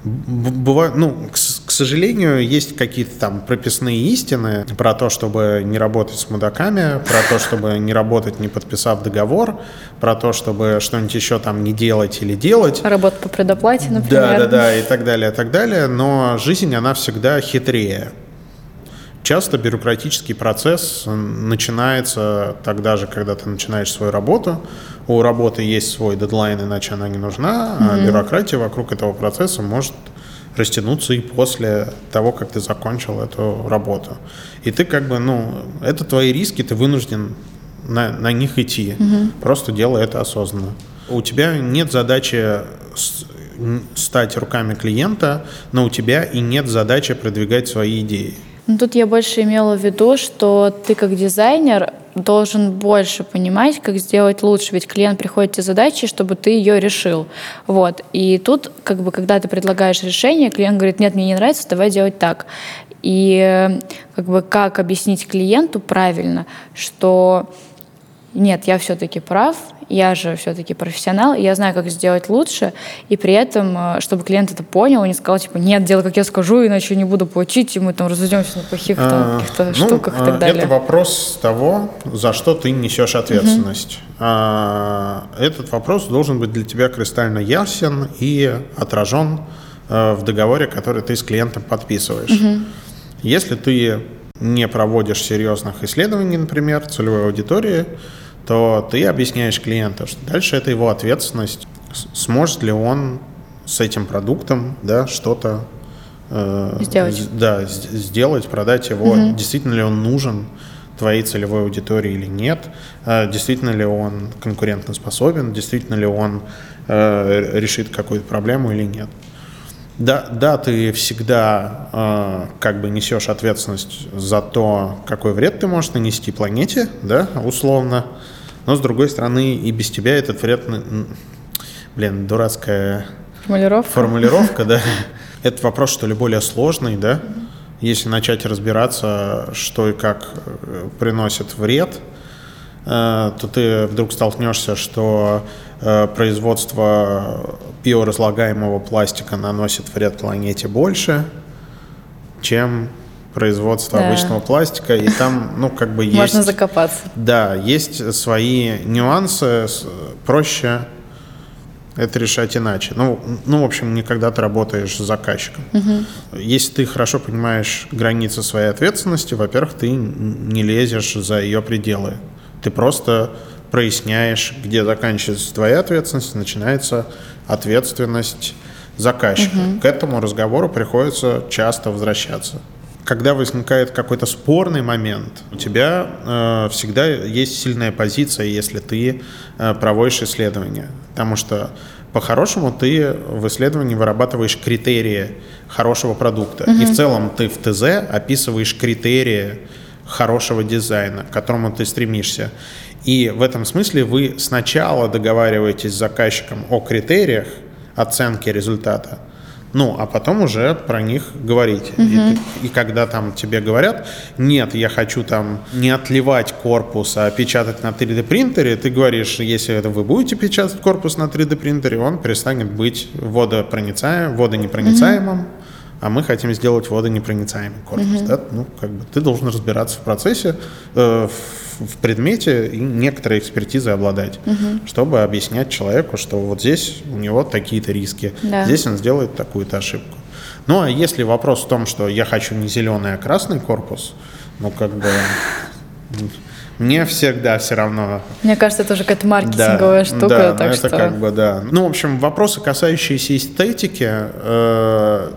бывает, ну, к, к сожалению, есть какие-то там прописные истины про то, чтобы не работать с мудаками, про то, чтобы не работать, не подписав договор, про то, чтобы что-нибудь еще там не делать или делать. Работа по предоплате, например. Да, да, да, и так далее, и так далее. Но жизнь, она всегда хитрее. Часто бюрократический процесс начинается тогда же, когда ты начинаешь свою работу. У работы есть свой дедлайн, иначе она не нужна, mm-hmm. а бюрократия вокруг этого процесса может растянуться и после того, как ты закончил эту работу. И ты как бы, ну, это твои риски, ты вынужден на, на них идти. Угу. Просто делай это осознанно. У тебя нет задачи стать руками клиента, но у тебя и нет задачи продвигать свои идеи. Ну, тут я больше имела в виду, что ты как дизайнер должен больше понимать, как сделать лучше, ведь клиент приходит тебе задачи, чтобы ты ее решил. Вот. И тут, как бы, когда ты предлагаешь решение, клиент говорит, нет, мне не нравится, давай делать так. И как бы как объяснить клиенту правильно, что нет, я все-таки прав, я же все-таки профессионал, и я знаю, как сделать лучше, и при этом, э, чтобы клиент это понял, и не сказал, типа, нет, делай, как я скажу, иначе не буду платить, и мы там разведемся на плохих а, каких-то ну, штуках и так а, далее. Это вопрос того, за что ты несешь ответственность. Угу. А, этот вопрос должен быть для тебя кристально ясен и отражен а, в договоре, который ты с клиентом подписываешь. Угу. Если ты не проводишь серьезных исследований, например, целевой аудитории, то ты объясняешь клиенту, что дальше это его ответственность, сможет ли он с этим продуктом да, что-то э, сделать. Да, сделать, продать его, угу. действительно ли он нужен твоей целевой аудитории или нет, э, действительно ли он конкурентоспособен, действительно ли он э, решит какую-то проблему или нет. Да, да, ты всегда э, как бы несешь ответственность за то, какой вред ты можешь нанести планете, да, условно. Но, с другой стороны, и без тебя этот вред... Блин, дурацкая формулировка, формулировка да. Это вопрос, что ли, более сложный, да? Если начать разбираться, что и как э, приносит вред, э, то ты вдруг столкнешься, что э, производство биоразлагаемого пластика наносит вред планете больше, чем производства да. обычного пластика, и там, ну, как бы есть... Можно закопаться. Да, есть свои нюансы, проще это решать иначе. Ну, ну, в общем, не когда ты работаешь с заказчиком. Угу. Если ты хорошо понимаешь границы своей ответственности, во-первых, ты не лезешь за ее пределы. Ты просто проясняешь, где заканчивается твоя ответственность, начинается ответственность заказчика. Угу. К этому разговору приходится часто возвращаться когда возникает какой-то спорный момент, у тебя э, всегда есть сильная позиция, если ты э, проводишь исследование. Потому что по-хорошему ты в исследовании вырабатываешь критерии хорошего продукта. Угу. И в целом ты в ТЗ описываешь критерии хорошего дизайна, к которому ты стремишься. И в этом смысле вы сначала договариваетесь с заказчиком о критериях оценки результата, ну, а потом уже про них говорить. Угу. И, и когда там тебе говорят, нет, я хочу там не отливать корпус, а печатать на 3D принтере, ты говоришь, если это вы будете печатать корпус на 3D принтере, он перестанет быть водопроницаемым, водонепроницаемым. Угу а мы хотим сделать водонепроницаемый корпус. Угу. Да? Ну, как бы ты должен разбираться в процессе, э, в, в предмете и некоторые экспертизы обладать, угу. чтобы объяснять человеку, что вот здесь у него такие-то риски, да. здесь он сделает такую-то ошибку. Ну, а если вопрос в том, что я хочу не зеленый, а красный корпус, ну, как бы... Мне всегда все равно. Мне кажется, это уже какая-то маркетинговая да, штука. Да, так это что... как бы, да. Ну, в общем, вопросы, касающиеся эстетики, э,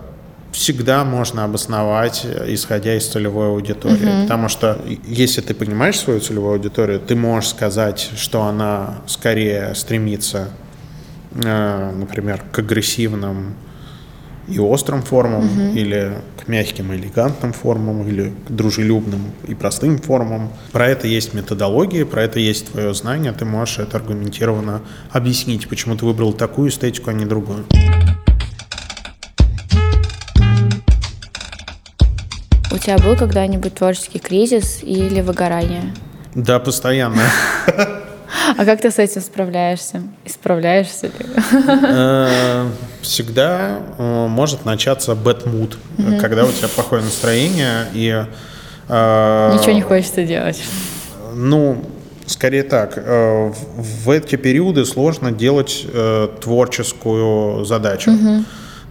всегда можно обосновать, исходя из целевой аудитории. Угу. Потому что если ты понимаешь свою целевую аудиторию, ты можешь сказать, что она скорее стремится, э, например, к агрессивным и острым формам, угу. или к мягким и элегантным формам, или к дружелюбным и простым формам. Про это есть методология, про это есть твое знание, ты можешь это аргументированно объяснить, почему ты выбрал такую эстетику, а не другую. Тебя был когда-нибудь творческий кризис или выгорание? Да, постоянно. А как ты с этим справляешься? И справляешься ли? Э, всегда э, может начаться mood, когда у тебя плохое настроение и... Э, Ничего не хочется делать. Ну, скорее так. В эти периоды сложно делать творческую задачу.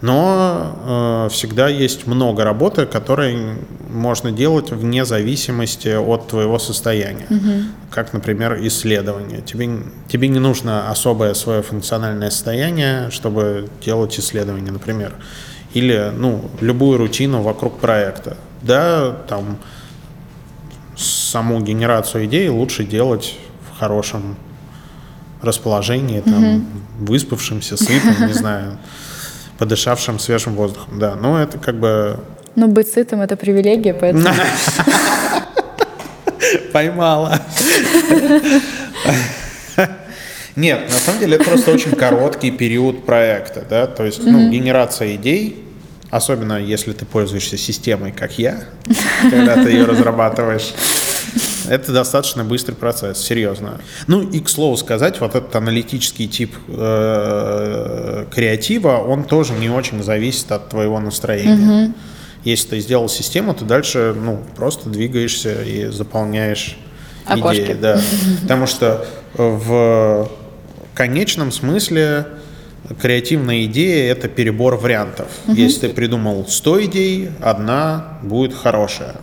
Но э, всегда есть много работы, которые можно делать вне зависимости от твоего состояния. Угу. Как, например, исследование. Тебе, тебе не нужно особое свое функциональное состояние, чтобы делать исследование, например. Или ну, любую рутину вокруг проекта. Да, там саму генерацию идей лучше делать в хорошем расположении, там, угу. выспавшимся, сытым, не знаю подышавшим свежим воздухом, да. Но это как бы... Ну, быть сытым — это привилегия, поэтому... Поймала. Нет, на самом деле это просто очень короткий период проекта, да, то есть, ну, генерация идей, особенно если ты пользуешься системой, как я, когда ты ее разрабатываешь. Это достаточно быстрый процесс, серьезно. Ну и, к слову сказать, вот этот аналитический тип э, креатива, он тоже не очень зависит от твоего настроения. Угу. Если ты сделал систему, ты дальше ну, просто двигаешься и заполняешь Окошки. идеи. Да. Потому что в конечном смысле креативная идея – это перебор вариантов. Угу. Если ты придумал 100 идей, одна будет хорошая.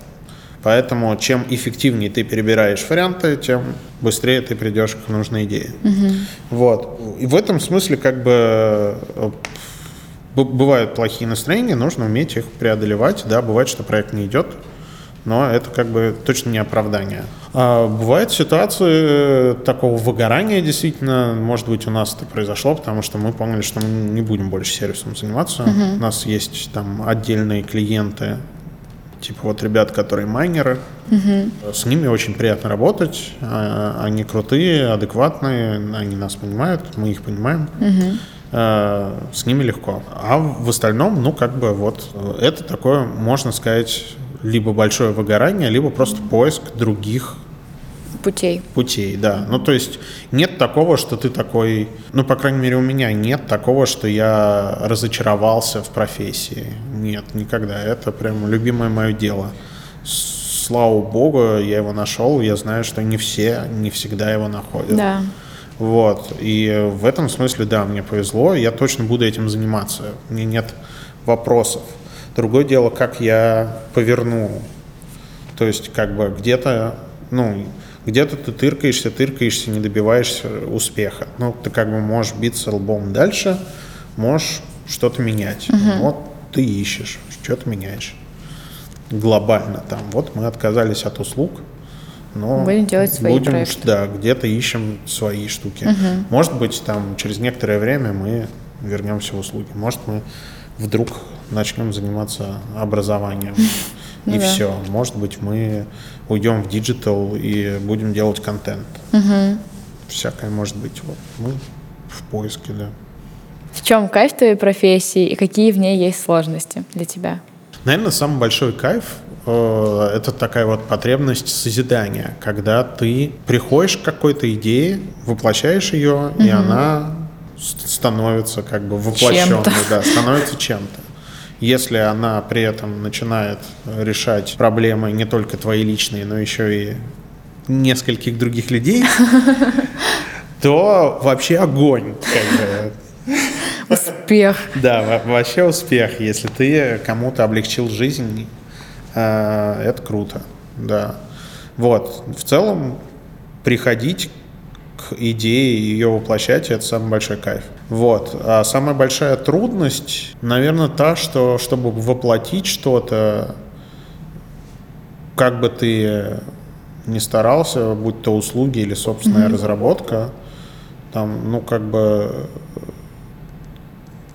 Поэтому чем эффективнее ты перебираешь варианты, тем быстрее ты придешь к нужной идее. Угу. Вот. И в этом смысле как бы э, бывают плохие настроения, нужно уметь их преодолевать. Да, бывает, что проект не идет, но это как бы точно не оправдание. А бывают ситуации такого выгорания, действительно, может быть, у нас это произошло, потому что мы поняли, что мы не будем больше сервисом заниматься. Uh-huh. У нас есть там отдельные клиенты, типа вот ребят, которые майнеры. Uh-huh. С ними очень приятно работать. А, они крутые, адекватные, они нас понимают, мы их понимаем. Uh-huh. С ними легко. А в остальном, ну, как бы вот, это такое, можно сказать, либо большое выгорание, либо просто поиск других путей. Путей, да. Ну, то есть нет такого, что ты такой, ну, по крайней мере, у меня нет такого, что я разочаровался в профессии. Нет, никогда. Это прям любимое мое дело. Слава богу, я его нашел. Я знаю, что не все, не всегда его находят. Да. Вот. И в этом смысле, да, мне повезло. Я точно буду этим заниматься. Мне нет вопросов. Другое дело, как я поверну. То есть, как бы где-то, ну, где-то ты тыркаешься, тыркаешься, не добиваешься успеха. Ну, ты как бы можешь биться лбом дальше, можешь что-то менять. Угу. Вот ты ищешь, что-то меняешь. Глобально там. Вот мы отказались от услуг, но будем делать свои будем, проекты. Да, где-то ищем свои штуки. Угу. Может быть, там через некоторое время мы вернемся в услуги. Может, мы вдруг начнем заниматься образованием. Ну, и да. все. Может быть, мы уйдем в digital и будем делать контент. Угу. Всякое может быть. Вот мы в поиске, да. В чем кайф твоей профессии и какие в ней есть сложности для тебя? Наверное, самый большой кайф э, это такая вот потребность созидания, когда ты приходишь к какой-то идее, воплощаешь ее, угу. и она становится как бы воплощенной, да, становится чем-то. Если она при этом начинает решать проблемы не только твои личные, но еще и нескольких других людей, то вообще огонь. Как бы. Успех. Да, вообще успех. Если ты кому-то облегчил жизнь, э, это круто. Да. Вот. В целом, приходить к идее и ее воплощать, это самый большой кайф. Вот. А самая большая трудность, наверное, та, что чтобы воплотить что-то, как бы ты не старался, будь то услуги или собственная mm-hmm. разработка, там, ну, как бы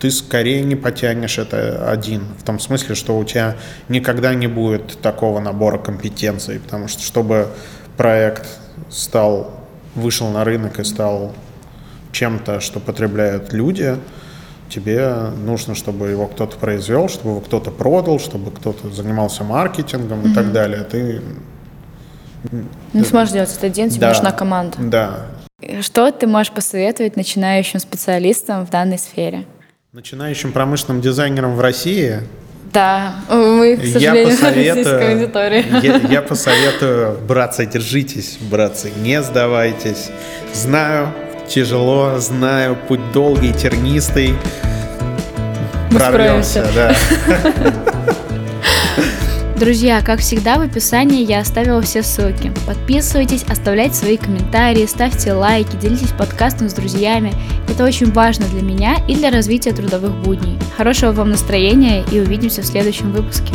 ты скорее не потянешь это один. В том смысле, что у тебя никогда не будет такого набора компетенций, потому что чтобы проект стал вышел на рынок и стал чем-то, что потребляют люди, тебе нужно, чтобы его кто-то произвел, чтобы его кто-то продал, чтобы кто-то занимался маркетингом mm-hmm. и так далее. Ты не сможешь делать это один, тебе да, нужна команда. Да. Что ты можешь посоветовать начинающим специалистам в данной сфере? Начинающим промышленным дизайнерам в России да, мы, к сожалению, я посоветую, аудитории. Я, я посоветую, братцы, держитесь, братцы, не сдавайтесь. Знаю, тяжело, знаю, путь долгий, тернистый. Мы Прорвемся, да. Друзья, как всегда, в описании я оставила все ссылки. Подписывайтесь, оставляйте свои комментарии, ставьте лайки, делитесь подкастом с друзьями. Это очень важно для меня и для развития трудовых будней. Хорошего вам настроения и увидимся в следующем выпуске.